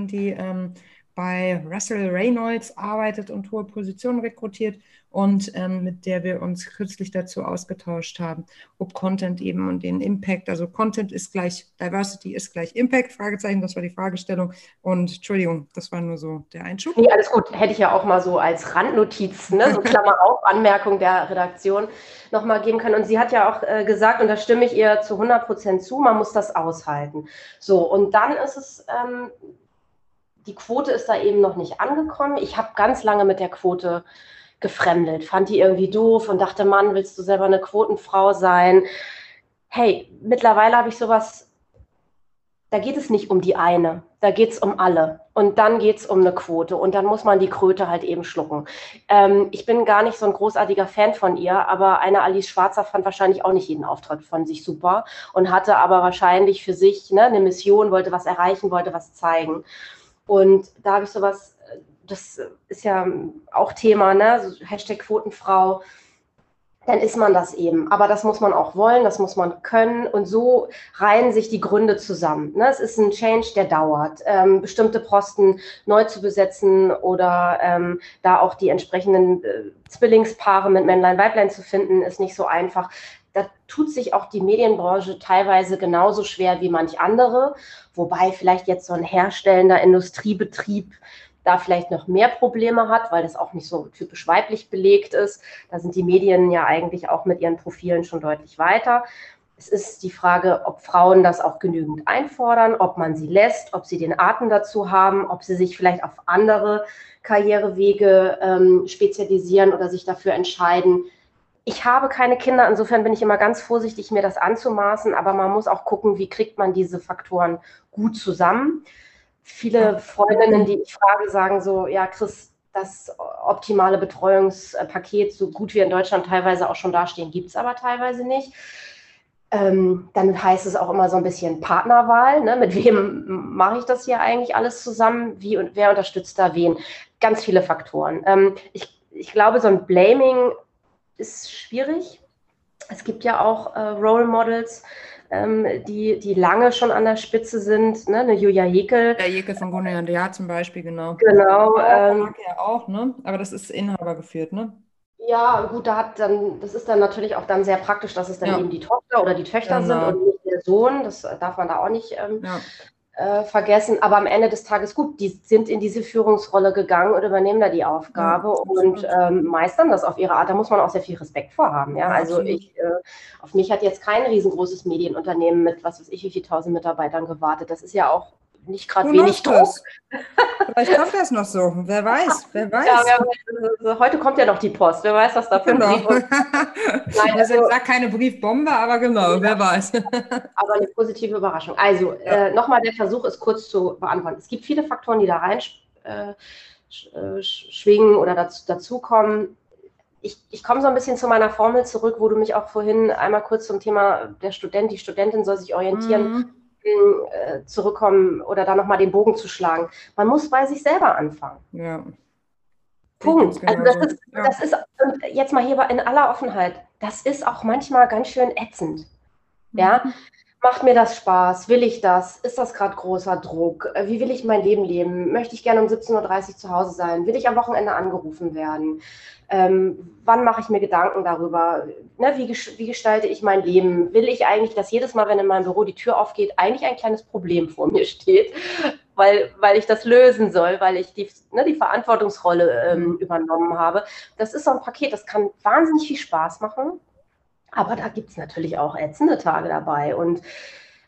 S1: die ähm, bei Russell Reynolds arbeitet und hohe Positionen rekrutiert und ähm, mit der wir uns kürzlich dazu ausgetauscht haben, ob Content eben und den Impact, also Content ist gleich, Diversity ist gleich Impact, Fragezeichen, das war die Fragestellung. Und Entschuldigung, das war nur so der Einschub.
S2: Nee, alles gut, hätte ich ja auch mal so als Randnotiz, ne, so Klammer auf, Anmerkung der Redaktion nochmal geben können. Und sie hat ja auch äh, gesagt, und da stimme ich ihr zu 100 Prozent zu, man muss das aushalten. So, und dann ist es, ähm, die Quote ist da eben noch nicht angekommen. Ich habe ganz lange mit der Quote gefremdelt, fand die irgendwie doof und dachte, Mann, willst du selber eine Quotenfrau sein? Hey, mittlerweile habe ich sowas, da geht es nicht um die eine, da geht es um alle. Und dann geht es um eine Quote und dann muss man die Kröte halt eben schlucken. Ähm, ich bin gar nicht so ein großartiger Fan von ihr, aber eine Alice Schwarzer fand wahrscheinlich auch nicht jeden Auftritt von sich super und hatte aber wahrscheinlich für sich ne, eine Mission, wollte was erreichen, wollte was zeigen. Und da habe ich sowas das ist ja auch Thema, ne? So Hashtag Quotenfrau, dann ist man das eben. Aber das muss man auch wollen, das muss man können. Und so reihen sich die Gründe zusammen. Ne? Es ist ein Change, der dauert. Ähm, bestimmte Posten neu zu besetzen oder ähm, da auch die entsprechenden äh, Zwillingspaare mit Männlein, Weiblein zu finden, ist nicht so einfach. Da tut sich auch die Medienbranche teilweise genauso schwer wie manch andere. Wobei vielleicht jetzt so ein herstellender Industriebetrieb da vielleicht noch mehr Probleme hat, weil das auch nicht so typisch weiblich belegt ist. Da sind die Medien ja eigentlich auch mit ihren Profilen schon deutlich weiter. Es ist die Frage, ob Frauen das auch genügend einfordern, ob man sie lässt, ob sie den Atem dazu haben, ob sie sich vielleicht auf andere Karrierewege ähm, spezialisieren oder sich dafür entscheiden. Ich habe keine Kinder, insofern bin ich immer ganz vorsichtig, mir das anzumaßen, aber man muss auch gucken, wie kriegt man diese Faktoren gut zusammen viele Freundinnen, die ich frage, sagen so, ja, Chris, das optimale Betreuungspaket, so gut wie in Deutschland teilweise auch schon dastehen, gibt es aber teilweise nicht. Ähm, dann heißt es auch immer so ein bisschen Partnerwahl. Ne? Mit wem mache ich das hier eigentlich alles zusammen? Wie und wer unterstützt da wen? Ganz viele Faktoren. Ähm, ich, ich glaube, so ein Blaming ist schwierig. Es gibt ja auch äh, Role Models, ähm, die, die lange schon an der Spitze sind, ne? eine Julia Jekel.
S1: Der Jekel von Gunnar und Ja zum Beispiel, genau.
S2: Genau. Ähm,
S1: ja auch, ne? aber das ist Inhaber geführt, ne?
S2: Ja, gut, da hat dann, das ist dann natürlich auch dann sehr praktisch, dass es dann ja. eben die Tochter oder die Töchter genau. sind und nicht der Sohn. Das darf man da auch nicht ähm, ja äh, vergessen. Aber am Ende des Tages, gut, die sind in diese Führungsrolle gegangen und übernehmen da die Aufgabe ja, und ähm, meistern das auf ihre Art. Da muss man auch sehr viel Respekt vorhaben. Ja? ja also ich, äh, auf mich hat jetzt kein riesengroßes Medienunternehmen mit was weiß ich, wie viel tausend Mitarbeitern gewartet. Das ist ja auch nicht gerade wenig Druck.
S1: Vielleicht kommt das noch so. Wer weiß, wer weiß. Ja, wer
S2: weiß. Also, heute kommt ja noch die Post. Wer weiß, was da für genau. Brief ist.
S1: Nein, also, ich sage keine Briefbombe, aber genau, ja. wer weiß.
S2: aber eine positive Überraschung. Also, ja. äh, nochmal der Versuch ist kurz zu beantworten. Es gibt viele Faktoren, die da rein äh, äh schwingen oder dazu, dazukommen. Ich, ich komme so ein bisschen zu meiner Formel zurück, wo du mich auch vorhin einmal kurz zum Thema der Student, die Studentin soll sich orientieren. Mhm äh, zurückkommen oder da nochmal den Bogen zu schlagen. Man muss bei sich selber anfangen. Ja. Punkt. Also das ist, ja. das ist, jetzt mal hier in aller Offenheit, das ist auch manchmal ganz schön ätzend. Ja, mhm. Macht mir das Spaß? Will ich das? Ist das gerade großer Druck? Äh, wie will ich mein Leben leben? Möchte ich gerne um 17.30 Uhr zu Hause sein? Will ich am Wochenende angerufen werden? Ähm, wann mache ich mir Gedanken darüber? Ne, wie, wie, gestalte ich mein Leben? Will ich eigentlich, dass jedes Mal, wenn in meinem Büro die Tür aufgeht, eigentlich ein kleines Problem vor mir steht, weil, weil ich das lösen soll, weil ich die, ne, die Verantwortungsrolle ähm, mhm. übernommen habe? Das ist so ein Paket, das kann wahnsinnig viel Spaß machen, aber da gibt es natürlich auch ätzende Tage dabei. Und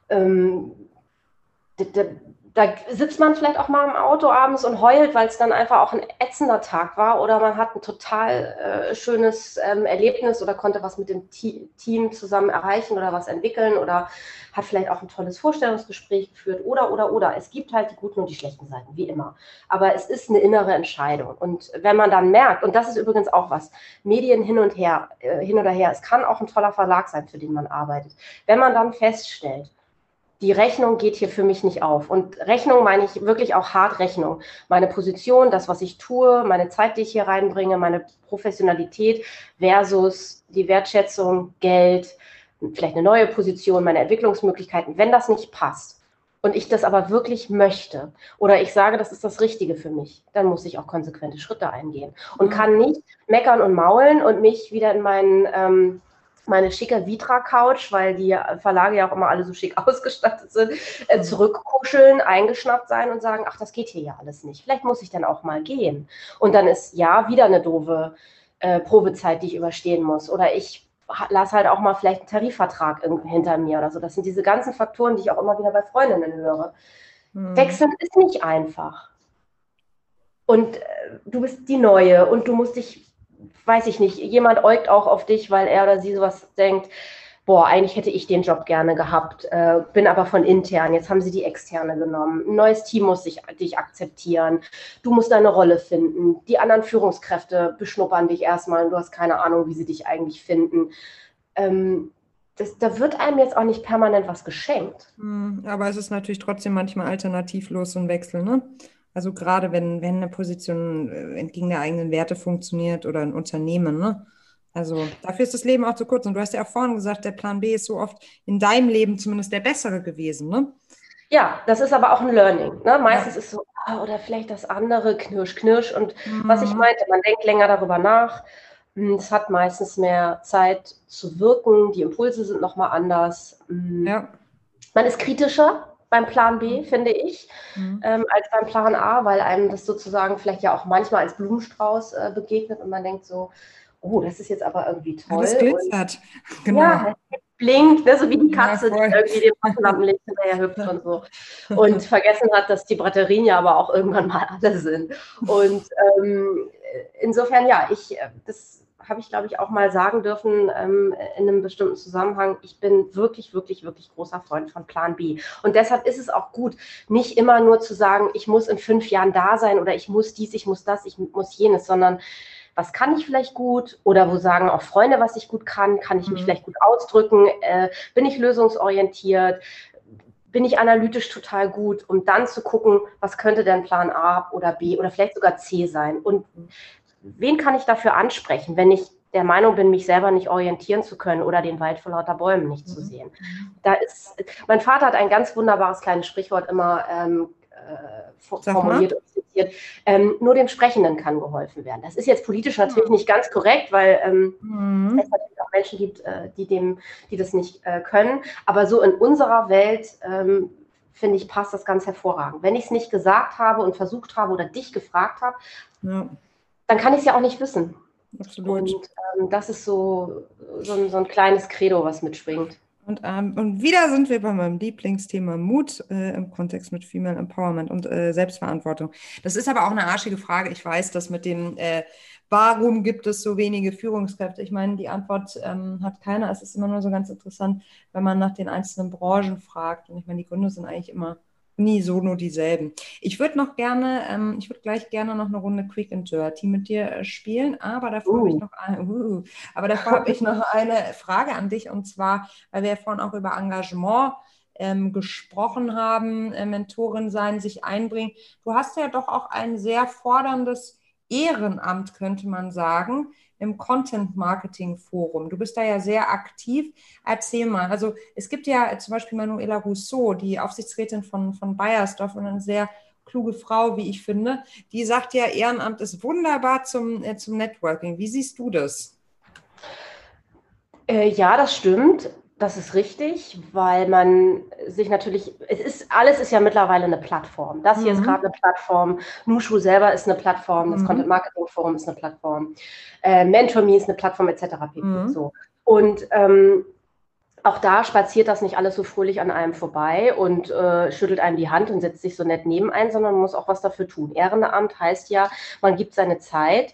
S2: ähm, da sitzt man vielleicht auch mal im Auto abends und heult, weil es dann einfach auch ein ätzender Tag war oder man hat ein total äh, schönes ähm, Erlebnis oder konnte was mit dem Team zusammen erreichen oder was entwickeln oder hat vielleicht auch ein tolles Vorstellungsgespräch geführt oder, oder, oder. Es gibt halt die guten und die schlechten Seiten, wie immer. Aber es ist eine innere Entscheidung. Und wenn man dann merkt, und das ist übrigens auch was, Medien hin und her, äh, hin oder her, es kann auch ein toller Verlag sein, für den man arbeitet. Wenn man dann feststellt, die Rechnung geht hier für mich nicht auf. Und Rechnung meine ich wirklich auch hart Rechnung. Meine Position, das, was ich tue, meine Zeit, die ich hier reinbringe, meine Professionalität versus die Wertschätzung, Geld, vielleicht eine neue Position, meine Entwicklungsmöglichkeiten. Wenn das nicht passt und ich das aber wirklich möchte oder ich sage, das ist das Richtige für mich, dann muss ich auch konsequente Schritte eingehen und mhm. kann nicht meckern und maulen und mich wieder in meinen ähm, meine schicke Vitra-Couch, weil die Verlage ja auch immer alle so schick ausgestattet sind, äh, mhm. zurückkuscheln, eingeschnappt sein und sagen, ach, das geht hier ja alles nicht. Vielleicht muss ich dann auch mal gehen. Und dann ist ja wieder eine doofe äh, Probezeit, die ich überstehen muss. Oder ich lasse halt auch mal vielleicht einen Tarifvertrag hinter mir oder so. Das sind diese ganzen Faktoren, die ich auch immer wieder bei Freundinnen höre. Mhm. Wechseln ist nicht einfach. Und äh, du bist die Neue und du musst dich weiß ich nicht, jemand äugt auch auf dich, weil er oder sie sowas denkt, boah, eigentlich hätte ich den Job gerne gehabt, äh, bin aber von intern, jetzt haben sie die externe genommen. Ein neues Team muss sich, dich akzeptieren, du musst deine Rolle finden, die anderen Führungskräfte beschnuppern dich erstmal und du hast keine Ahnung, wie sie dich eigentlich finden. Ähm, das, da wird einem jetzt auch nicht permanent was geschenkt.
S1: Hm, aber es ist natürlich trotzdem manchmal alternativlos so ein Wechsel, ne? Also gerade wenn, wenn eine Position äh, entgegen der eigenen Werte funktioniert oder ein Unternehmen, ne? Also dafür ist das Leben auch zu kurz. Und du hast ja auch vorhin gesagt, der Plan B ist so oft in deinem Leben zumindest der bessere gewesen, ne?
S2: Ja, das ist aber auch ein Learning. Ne? Meistens ja. ist so, ah, oder vielleicht das andere, knirsch, knirsch. Und mhm. was ich mhm. meinte, man denkt länger darüber nach. Hm, es hat meistens mehr Zeit zu wirken. Die Impulse sind nochmal anders. Hm. Ja. Man ist kritischer beim Plan B, mhm. finde ich, mhm. ähm, als beim Plan A, weil einem das sozusagen vielleicht ja auch manchmal als Blumenstrauß äh, begegnet und man denkt so, oh, das ist jetzt aber irgendwie toll.
S1: Das glitzert,
S2: genau. Ja, blinkt, ne, so wie die Katze, ja, die irgendwie den Taschenlampenlicht hinterher hüpft und so. Und vergessen hat, dass die Batterien ja aber auch irgendwann mal alle sind. Und ähm, insofern, ja, ich, äh, das habe ich, glaube ich, auch mal sagen dürfen ähm, in einem bestimmten Zusammenhang, ich bin wirklich, wirklich, wirklich großer Freund von Plan B. Und deshalb ist es auch gut, nicht immer nur zu sagen, ich muss in fünf Jahren da sein oder ich muss dies, ich muss das, ich muss jenes, sondern was kann ich vielleicht gut oder wo sagen auch Freunde, was ich gut kann, kann ich mich mhm. vielleicht gut ausdrücken, äh, bin ich lösungsorientiert, bin ich analytisch total gut, um dann zu gucken, was könnte denn Plan A oder B oder vielleicht sogar C sein. Und wen kann ich dafür ansprechen, wenn ich der Meinung bin, mich selber nicht orientieren zu können oder den Wald vor lauter Bäumen nicht zu mhm. sehen. Da ist, mein Vater hat ein ganz wunderbares kleines Sprichwort immer ähm, äh, formuliert und zitiert. Ähm, nur dem Sprechenden kann geholfen werden. Das ist jetzt politisch natürlich nicht ganz korrekt, weil ähm, mhm. es natürlich auch Menschen gibt, äh, die, dem, die das nicht äh, können. Aber so in unserer Welt ähm, finde ich, passt das ganz hervorragend. Wenn ich es nicht gesagt habe und versucht habe oder dich gefragt habe, dann kann ich es ja auch nicht wissen. Absolut. Und ähm, das ist so, so ein, so, ein, kleines Credo, was mitschwingt.
S1: Und, ähm, und wieder sind wir bei meinem Lieblingsthema Mut äh, im Kontext mit Female Empowerment und äh, Selbstverantwortung. Das ist aber auch eine arschige Frage. Ich weiß, dass mit dem, äh, warum gibt es so wenige Führungskräfte? Ich meine, die Antwort ähm, hat keiner. Es ist immer nur so ganz interessant, wenn man nach den einzelnen Branchen fragt. Und ich meine, die Gründe sind eigentlich immer nie so nur dieselben. Ich würde noch gerne, ähm, ich würde gleich gerne noch eine Runde Quick and Dirty mit dir äh, spielen, aber davor uh. habe ich noch, uh, aber davor habe ich noch eine Frage an dich und zwar, weil wir ja vorhin auch über Engagement ähm, gesprochen haben, äh, Mentorin sein, sich einbringen. Du hast ja doch auch ein sehr forderndes Ehrenamt, könnte man sagen im Content Marketing Forum. Du bist da ja sehr aktiv. Erzähl mal. Also es gibt ja zum Beispiel Manuela Rousseau, die Aufsichtsrätin von, von Bayersdorf und eine sehr kluge Frau, wie ich finde. Die sagt ja, Ehrenamt ist wunderbar zum, äh, zum Networking. Wie siehst du das?
S2: Äh, ja, das stimmt. Das ist richtig, weil man sich natürlich, es ist, alles ist ja mittlerweile eine Plattform. Das hier mhm. ist gerade eine Plattform, Nushu selber ist eine Plattform, das mhm. Content Marketing Forum ist eine Plattform, äh, MentorMe ist eine Plattform, etc. Mhm. So. Und ähm, auch da spaziert das nicht alles so fröhlich an einem vorbei und äh, schüttelt einem die Hand und setzt sich so nett neben ein, sondern man muss auch was dafür tun. Ehrenamt heißt ja, man gibt seine Zeit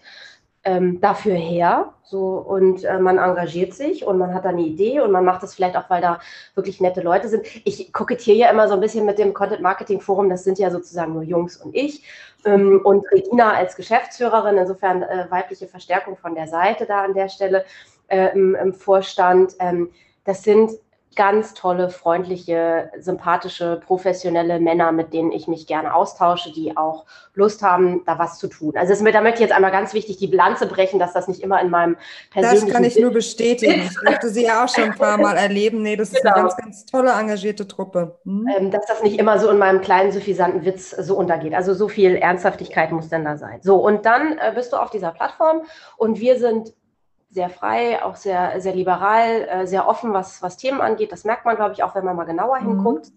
S2: ähm, dafür her. So, und äh, man engagiert sich und man hat da eine Idee und man macht das vielleicht auch, weil da wirklich nette Leute sind. Ich kokettiere ja immer so ein bisschen mit dem Content Marketing Forum, das sind ja sozusagen nur Jungs und ich. Ähm, und Regina als Geschäftsführerin, insofern äh, weibliche Verstärkung von der Seite da an der Stelle äh, im, im, Vorstand. Ähm, das sind ganz tolle, freundliche, sympathische, professionelle Männer, mit denen ich mich gerne austausche, die auch Lust haben, da was zu tun. Also da möchte ich jetzt einmal ganz wichtig die Bilanze brechen, dass das nicht immer in meinem persönlichen...
S1: Das kann ich nur bestätigen. Ich durfte sie ja auch schon ein paar Mal erleben. Nee, das genau. ist eine genau. ganz, ganz tolle, engagierte Truppe.
S2: Hm? Ähm, dass das nicht immer so in meinem kleinen, suffisanten Witz so untergeht. Also so viel Ernsthaftigkeit muss denn da sein. So, und dann äh, bist du auf dieser Plattform und wir sind sehr frei, auch sehr, sehr liberal, äh, sehr offen, was, was Themen angeht. Das merkt man, glaube ich, auch, wenn man mal genauer mhm. hinguckt.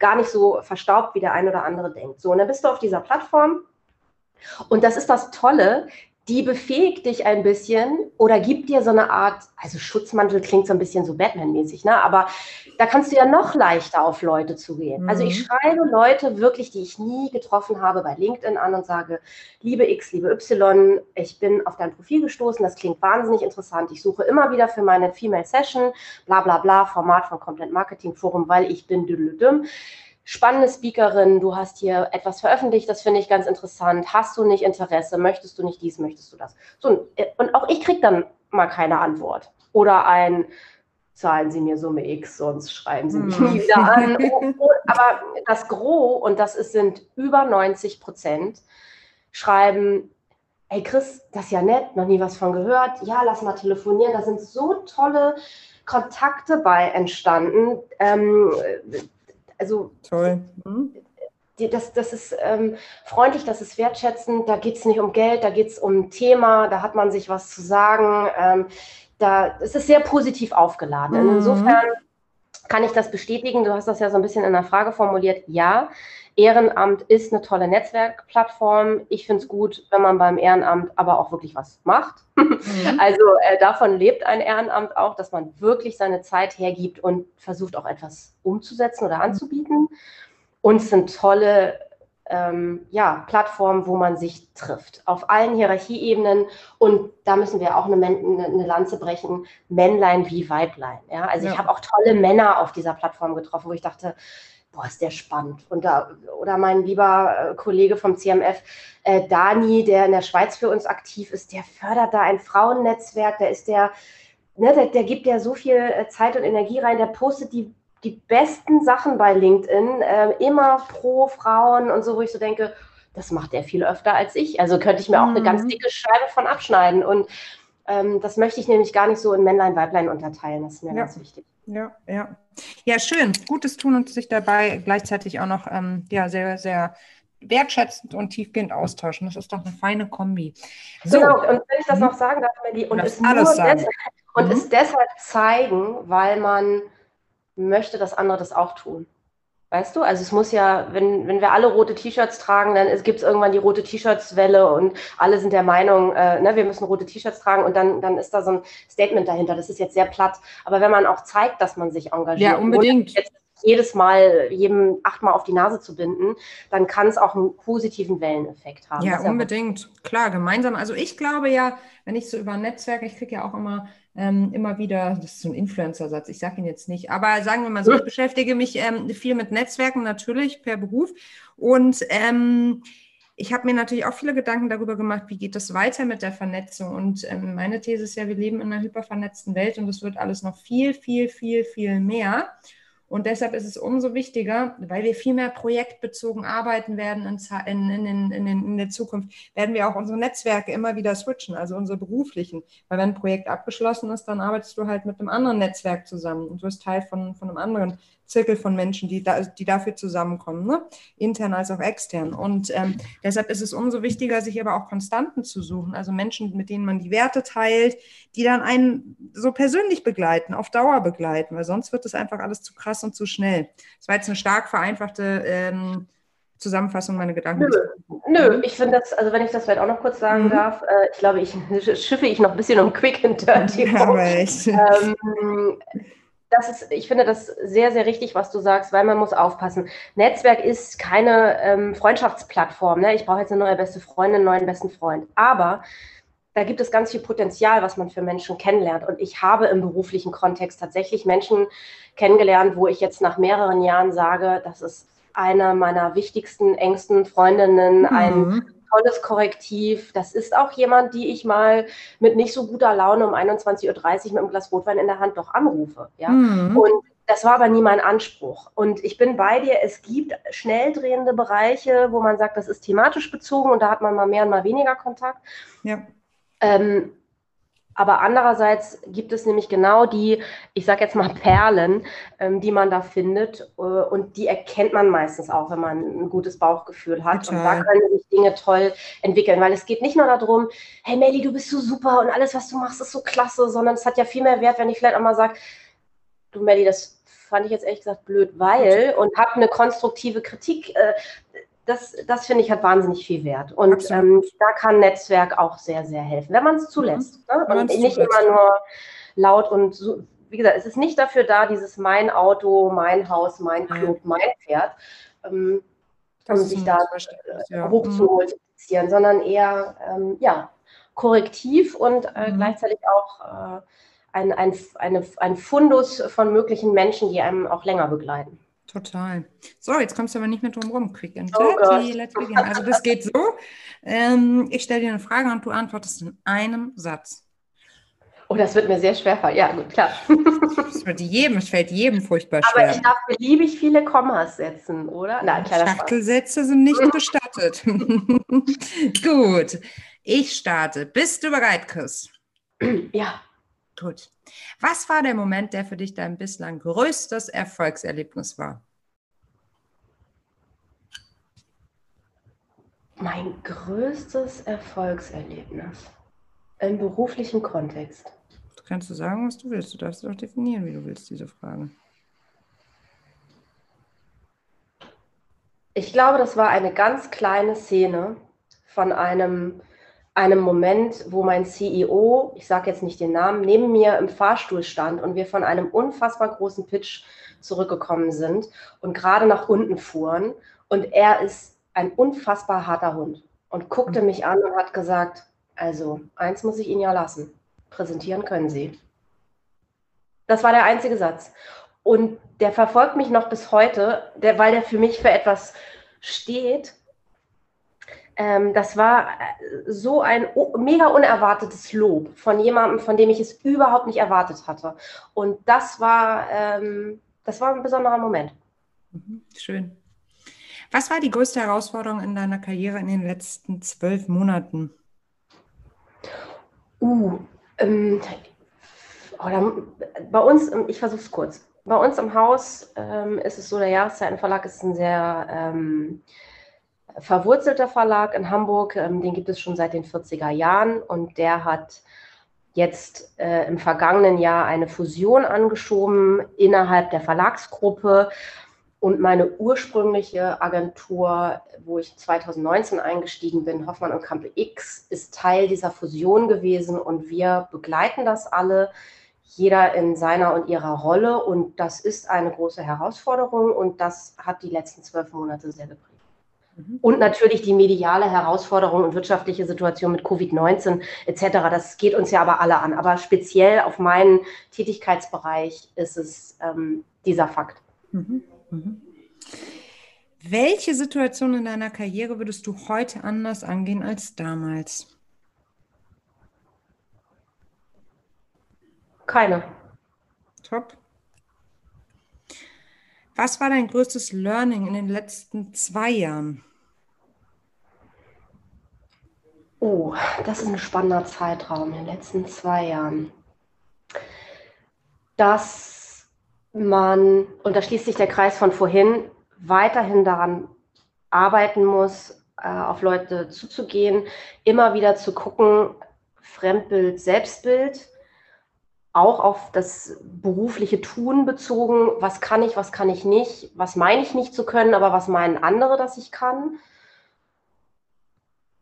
S2: gar nicht so verstaubt, wie der ein oder andere denkt. So, und dann bist du auf dieser Plattform. Und das ist das Tolle, die befähigt dich ein bisschen oder gibt dir so eine Art, also Schutzmantel klingt so ein bisschen so Batman-mäßig, ne? aber da kannst du ja noch leichter auf Leute zugehen. Mhm. Also ich mhm. schreibe Leute wirklich, die ich nie getroffen habe, bei LinkedIn an und sage, liebe X, liebe Y, ich bin auf dein Profil gestoßen, das klingt wahnsinnig interessant. Ich suche immer wieder für meine Female Session, bla bla bla, Format von Content Marketing Forum, weil ich bin düdelüdüm spannende Speakerin, du hast hier etwas veröffentlicht, das finde ich ganz interessant. Hast du nicht Interesse? Möchtest du nicht dies? Möchtest du das? So, und auch ich kriege dann mal keine Antwort. Oder ein, zahlen Sie mir Summe X, sonst schreiben Sie mich hm. nie wieder an. Oh, oh, aber das Gros, und das ist, sind über 90 Prozent, schreiben, hey Chris, das ist ja nett, noch nie was von gehört. Ja, lass mal telefonieren. Da sind so tolle Kontakte bei entstanden. Ähm, also
S1: toll. Mhm.
S2: Das, das ist ähm, freundlich, das ist wertschätzend, da geht es nicht um Geld, da geht es um ein Thema, da hat man sich was zu sagen. Ähm, da, es ist sehr positiv aufgeladen. Mhm. Insofern kann ich das bestätigen. Du hast das ja so ein bisschen in der Frage formuliert. Ja, Ehrenamt ist eine tolle Netzwerkplattform. Ich finde es gut, wenn man beim Ehrenamt aber auch wirklich was macht. Mhm. Also äh, davon lebt ein Ehrenamt auch, dass man wirklich seine Zeit hergibt und versucht auch etwas umzusetzen oder anzubieten. Und es sind tolle ähm, ja, Plattformen, wo man sich trifft. Auf allen Hierarchieebenen. Und da müssen wir auch eine, eine Lanze brechen, Männlein wie Weiblein. Ja? Also ja. ich habe auch tolle Männer auf dieser Plattform getroffen, wo ich dachte, boah, ist der spannend. Und da, oder mein lieber äh, Kollege vom CMF, äh, Dani, der in der Schweiz für uns aktiv ist, der fördert da ein Frauennetzwerk, der ist der, ne, der, der gibt ja so viel äh, Zeit und Energie rein, der postet die, die besten Sachen bei LinkedIn, äh, immer pro Frauen und so, wo ich so denke, das macht er viel öfter als ich. Also könnte ich mir auch eine ganz mhm. dicke Scheibe von abschneiden. Und ähm, das möchte ich nämlich gar nicht so in Männlein, Weiblein unterteilen. Das ist mir ja. ganz wichtig.
S1: Ja, ja. Ja, schön. Gutes tun und sich dabei gleichzeitig auch noch ähm, ja, sehr, sehr wertschätzend und tiefgehend austauschen. Das ist doch eine feine Kombi.
S2: So. Genau, und wenn ich das noch sagen darf, Melly, und, es, alles deshalb, und mhm. es deshalb zeigen, weil man möchte, dass andere das auch tun. Weißt du? Also es muss ja, wenn, wenn wir alle rote T-Shirts tragen, dann gibt es irgendwann die rote T-Shirts-Welle und alle sind der Meinung, äh, ne, wir müssen rote T-Shirts tragen und dann, dann ist da so ein Statement dahinter. Das ist jetzt sehr platt. Aber wenn man auch zeigt, dass man sich engagiert,
S1: ja, unbedingt.
S2: Jetzt jedes Mal jedem achtmal auf die Nase zu binden, dann kann es auch einen positiven Welleneffekt haben.
S1: Ja, unbedingt. Ja Klar, gemeinsam. Also ich glaube ja, wenn ich so über Netzwerke, ich kriege ja auch immer ähm, immer wieder, das ist so ein Influencer-Satz, ich sage ihn jetzt nicht, aber sagen wir mal so, ich beschäftige mich ähm, viel mit Netzwerken natürlich per Beruf und ähm, ich habe mir natürlich auch viele Gedanken darüber gemacht, wie geht es weiter mit der Vernetzung. Und ähm, meine These ist ja, wir leben in einer hypervernetzten Welt und es wird alles noch viel, viel, viel, viel mehr. Und deshalb ist es umso wichtiger, weil wir viel mehr projektbezogen arbeiten werden in, in, in, in, der Zukunft, werden wir auch unsere Netzwerke immer wieder switchen, also unsere beruflichen. Weil wenn ein Projekt abgeschlossen ist, dann arbeitest du halt mit einem anderen Netzwerk zusammen und wirst Teil von, von einem anderen Zirkel von Menschen, die, da, die dafür zusammenkommen, ne? intern als auch extern. Und ähm, deshalb ist es umso wichtiger, sich aber auch Konstanten zu suchen, also Menschen, mit denen man die Werte teilt, die dann einen so persönlich begleiten, auf Dauer begleiten, weil sonst wird das einfach alles zu krass und zu schnell. Das war jetzt eine stark vereinfachte ähm, Zusammenfassung meiner Gedanken.
S2: Nö, nö ich finde das, also wenn ich das vielleicht auch noch kurz sagen mhm. darf, äh, ich glaube, ich schiffe ich noch ein bisschen um Quick and Dirty. Ja, ähm, das ist, ich finde das sehr, sehr richtig, was du sagst, weil man muss aufpassen. Netzwerk ist keine ähm, Freundschaftsplattform. Ne? Ich brauche jetzt eine neue beste Freundin, einen neuen besten Freund. Aber da gibt es ganz viel Potenzial, was man für Menschen kennenlernt. Und ich habe im beruflichen Kontext tatsächlich Menschen kennengelernt, wo ich jetzt nach mehreren Jahren sage, das ist eine meiner wichtigsten, engsten Freundinnen, mhm. ein tolles Korrektiv. Das ist auch jemand, die ich mal mit nicht so guter Laune um 21.30 Uhr mit einem Glas Rotwein in der Hand doch anrufe. Ja? Mhm. Und das war aber nie mein Anspruch. Und ich bin bei dir, es gibt schnell drehende Bereiche, wo man sagt, das ist thematisch bezogen und da hat man mal mehr und mal weniger Kontakt. Ja. Ähm, aber andererseits gibt es nämlich genau die, ich sage jetzt mal Perlen, ähm, die man da findet. Äh, und die erkennt man meistens auch, wenn man ein gutes Bauchgefühl hat. Total. Und da können sich Dinge toll entwickeln. Weil es geht nicht nur darum, hey Melly, du bist so super und alles, was du machst, ist so klasse, sondern es hat ja viel mehr Wert, wenn ich vielleicht auch mal sage, du Melly, das fand ich jetzt ehrlich gesagt blöd, weil und habe eine konstruktive Kritik. Äh, das, das finde ich hat wahnsinnig viel Wert. Und ähm, da kann Netzwerk auch sehr, sehr helfen, wenn man es zulässt. Mhm. Ne? Und nicht zulässt. immer nur laut und so, wie gesagt, es ist nicht dafür da, dieses mein Auto, mein Haus, mein Club, mein Pferd, ähm, um sich da äh, ja. hochzumultiplizieren, mhm. sondern eher ähm, ja, korrektiv und äh, mhm. gleichzeitig auch äh, ein, ein, eine, ein Fundus von möglichen Menschen, die einem auch länger begleiten.
S1: Total. So, jetzt kommst du aber nicht mehr drum rum. Quick and oh dirty, let's begin. Also das geht so. Ähm, ich stelle dir eine Frage und du antwortest in einem Satz.
S2: Oh, das wird mir sehr schwer fallen. Ja, gut, klar.
S1: Das wird jedem, es fällt jedem furchtbar schwer.
S2: Aber ich darf beliebig viele Kommas setzen, oder?
S1: Nein, Schachtelsätze sind nicht gestattet. gut, ich starte. Bist du bereit, Chris?
S2: Ja.
S1: Gut. Was war der Moment, der für dich dein bislang größtes Erfolgserlebnis war?
S2: Mein größtes Erfolgserlebnis im beruflichen Kontext.
S1: Du kannst du sagen, was du willst. Du darfst auch definieren, wie du willst, diese Frage.
S2: Ich glaube, das war eine ganz kleine Szene von einem einem Moment, wo mein CEO, ich sage jetzt nicht den Namen, neben mir im Fahrstuhl stand und wir von einem unfassbar großen Pitch zurückgekommen sind und gerade nach unten fuhren. Und er ist ein unfassbar harter Hund und guckte mich an und hat gesagt, also eins muss ich Ihnen ja lassen, präsentieren können Sie. Das war der einzige Satz. Und der verfolgt mich noch bis heute, der, weil der für mich für etwas steht, ähm, das war äh, so ein mega unerwartetes Lob von jemandem, von dem ich es überhaupt nicht erwartet hatte. Und das war, ähm, das war ein besonderer Moment.
S1: Mhm, schön. Was war die größte Herausforderung in deiner Karriere in den letzten zwölf Monaten?
S2: Uh, ähm, oder, bei uns, ich versuche es kurz. Bei uns im Haus ähm, ist es so, der Jahreszeitenverlag ist ein sehr ähm, verwurzelter Verlag in Hamburg, ähm, den gibt es schon seit den 40er Jahren und der hat jetzt äh, im vergangenen Jahr eine Fusion angeschoben innerhalb der Verlagsgruppe. Und meine ursprüngliche Agentur, wo ich 2019 eingestiegen bin, Hoffmann und Kampe X, ist Teil dieser Fusion gewesen und wir begleiten das alle, jeder in seiner und ihrer Rolle. Und das ist eine große Herausforderung und das hat die letzten zwölf Monate sehr geprägt. Mhm. Und natürlich die mediale Herausforderung und wirtschaftliche Situation mit Covid-19 etc. Das geht uns ja aber alle an. Aber speziell auf meinen Tätigkeitsbereich ist es ähm, dieser Fakt. Mhm. Mhm.
S1: Welche Situation in deiner Karriere würdest du heute anders angehen als damals?
S2: Keine.
S1: Top. Was war dein größtes Learning in den letzten zwei Jahren?
S2: Oh, das ist ein spannender Zeitraum in den letzten zwei Jahren. Dass man, und da schließt sich der Kreis von vorhin, weiterhin daran arbeiten muss, äh, auf Leute zuzugehen, immer wieder zu gucken, Fremdbild, Selbstbild, auch auf das berufliche Tun bezogen, was kann ich, was kann ich nicht, was meine ich nicht zu können, aber was meinen andere, dass ich kann.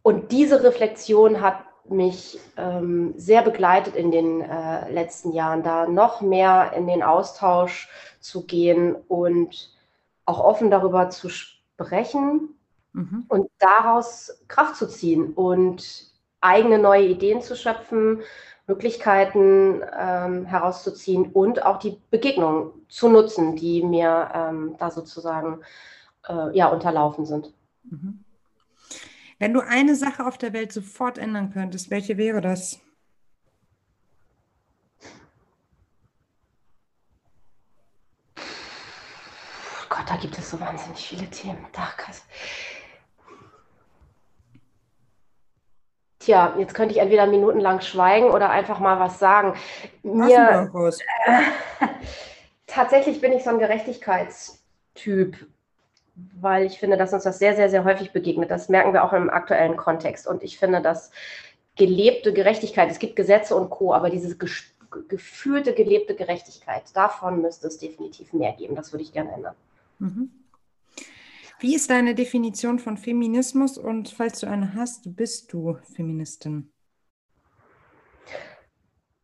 S2: Und diese Reflexion hat mich ähm, sehr begleitet in den äh, letzten Jahren, da noch mehr in den Austausch zu gehen und auch offen darüber zu sprechen mhm. und daraus Kraft zu ziehen und eigene neue Ideen zu schöpfen, Möglichkeiten ähm, herauszuziehen und auch die Begegnungen zu nutzen, die mir ähm, da sozusagen äh, ja, unterlaufen sind. Mhm.
S1: Wenn du eine Sache auf der Welt sofort ändern könntest, welche wäre das?
S2: Gott, da gibt es so wahnsinnig viele Themen. Da, Tja, jetzt könnte ich entweder minutenlang schweigen oder einfach mal was sagen. Mir, äh, tatsächlich bin ich so ein Gerechtigkeitstyp, weil ich finde, dass uns das sehr, sehr, sehr häufig begegnet. Das merken wir auch im aktuellen Kontext. Und ich finde, dass gelebte Gerechtigkeit, es gibt Gesetze und Co., aber diese gefühlte, gelebte Gerechtigkeit, davon müsste es definitiv mehr geben. Das würde ich gerne ändern. Mhm.
S1: Wie ist deine Definition von Feminismus und falls du eine hast, bist du Feministin?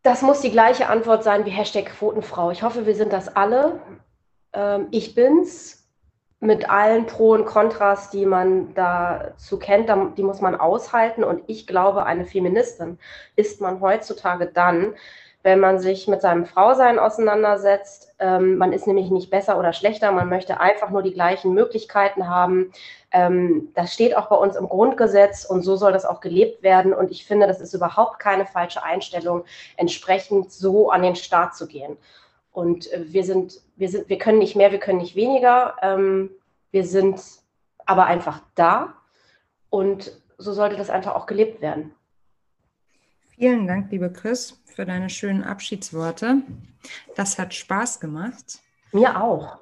S2: Das muss die gleiche Antwort sein wie Hashtag Quotenfrau. Ich hoffe, wir sind das alle. Ähm, ich bin's mit allen Pro und Kontras, die man dazu kennt, die muss man aushalten. Und ich glaube, eine Feministin ist man heutzutage dann, wenn man sich mit seinem Frausein auseinandersetzt. Ähm, man ist nämlich nicht besser oder schlechter, man möchte einfach nur die gleichen Möglichkeiten haben. Ähm, das steht auch bei uns im Grundgesetz und so soll das auch gelebt werden. Und ich finde, das ist überhaupt keine falsche Einstellung, entsprechend so an den Start zu gehen. Und äh, wir sind, wir sind, wir können nicht mehr, wir können nicht weniger. Ähm, wir sind aber einfach da und so sollte das einfach auch gelebt werden.
S1: Vielen Dank, liebe Chris, für deine schönen Abschiedsworte. Das hat Spaß gemacht.
S2: Mir auch.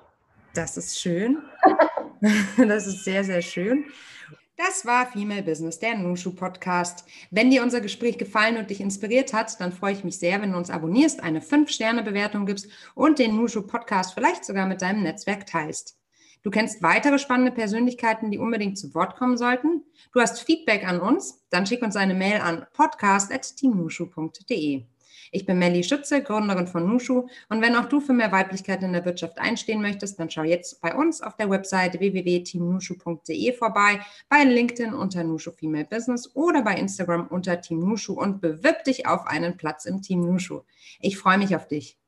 S1: Das ist schön. das ist sehr, sehr schön. Das war Female Business, der Nushu Podcast. Wenn dir unser Gespräch gefallen und dich inspiriert hat, dann freue ich mich sehr, wenn du uns abonnierst, eine 5-Sterne-Bewertung gibst und den Nushu Podcast vielleicht sogar mit deinem Netzwerk teilst. Du kennst weitere spannende Persönlichkeiten, die unbedingt zu Wort kommen sollten. Du hast Feedback an uns, dann schick uns eine Mail an podcast.teamnushu.de. Ich bin Melly Schütze, Gründerin von Nushu. Und wenn auch du für mehr Weiblichkeit in der Wirtschaft einstehen möchtest, dann schau jetzt bei uns auf der Webseite www.teamnushu.de vorbei, bei LinkedIn unter Nushu Female Business oder bei Instagram unter Team Nushu und bewirb dich auf einen Platz im Team Nushu. Ich freue mich auf dich.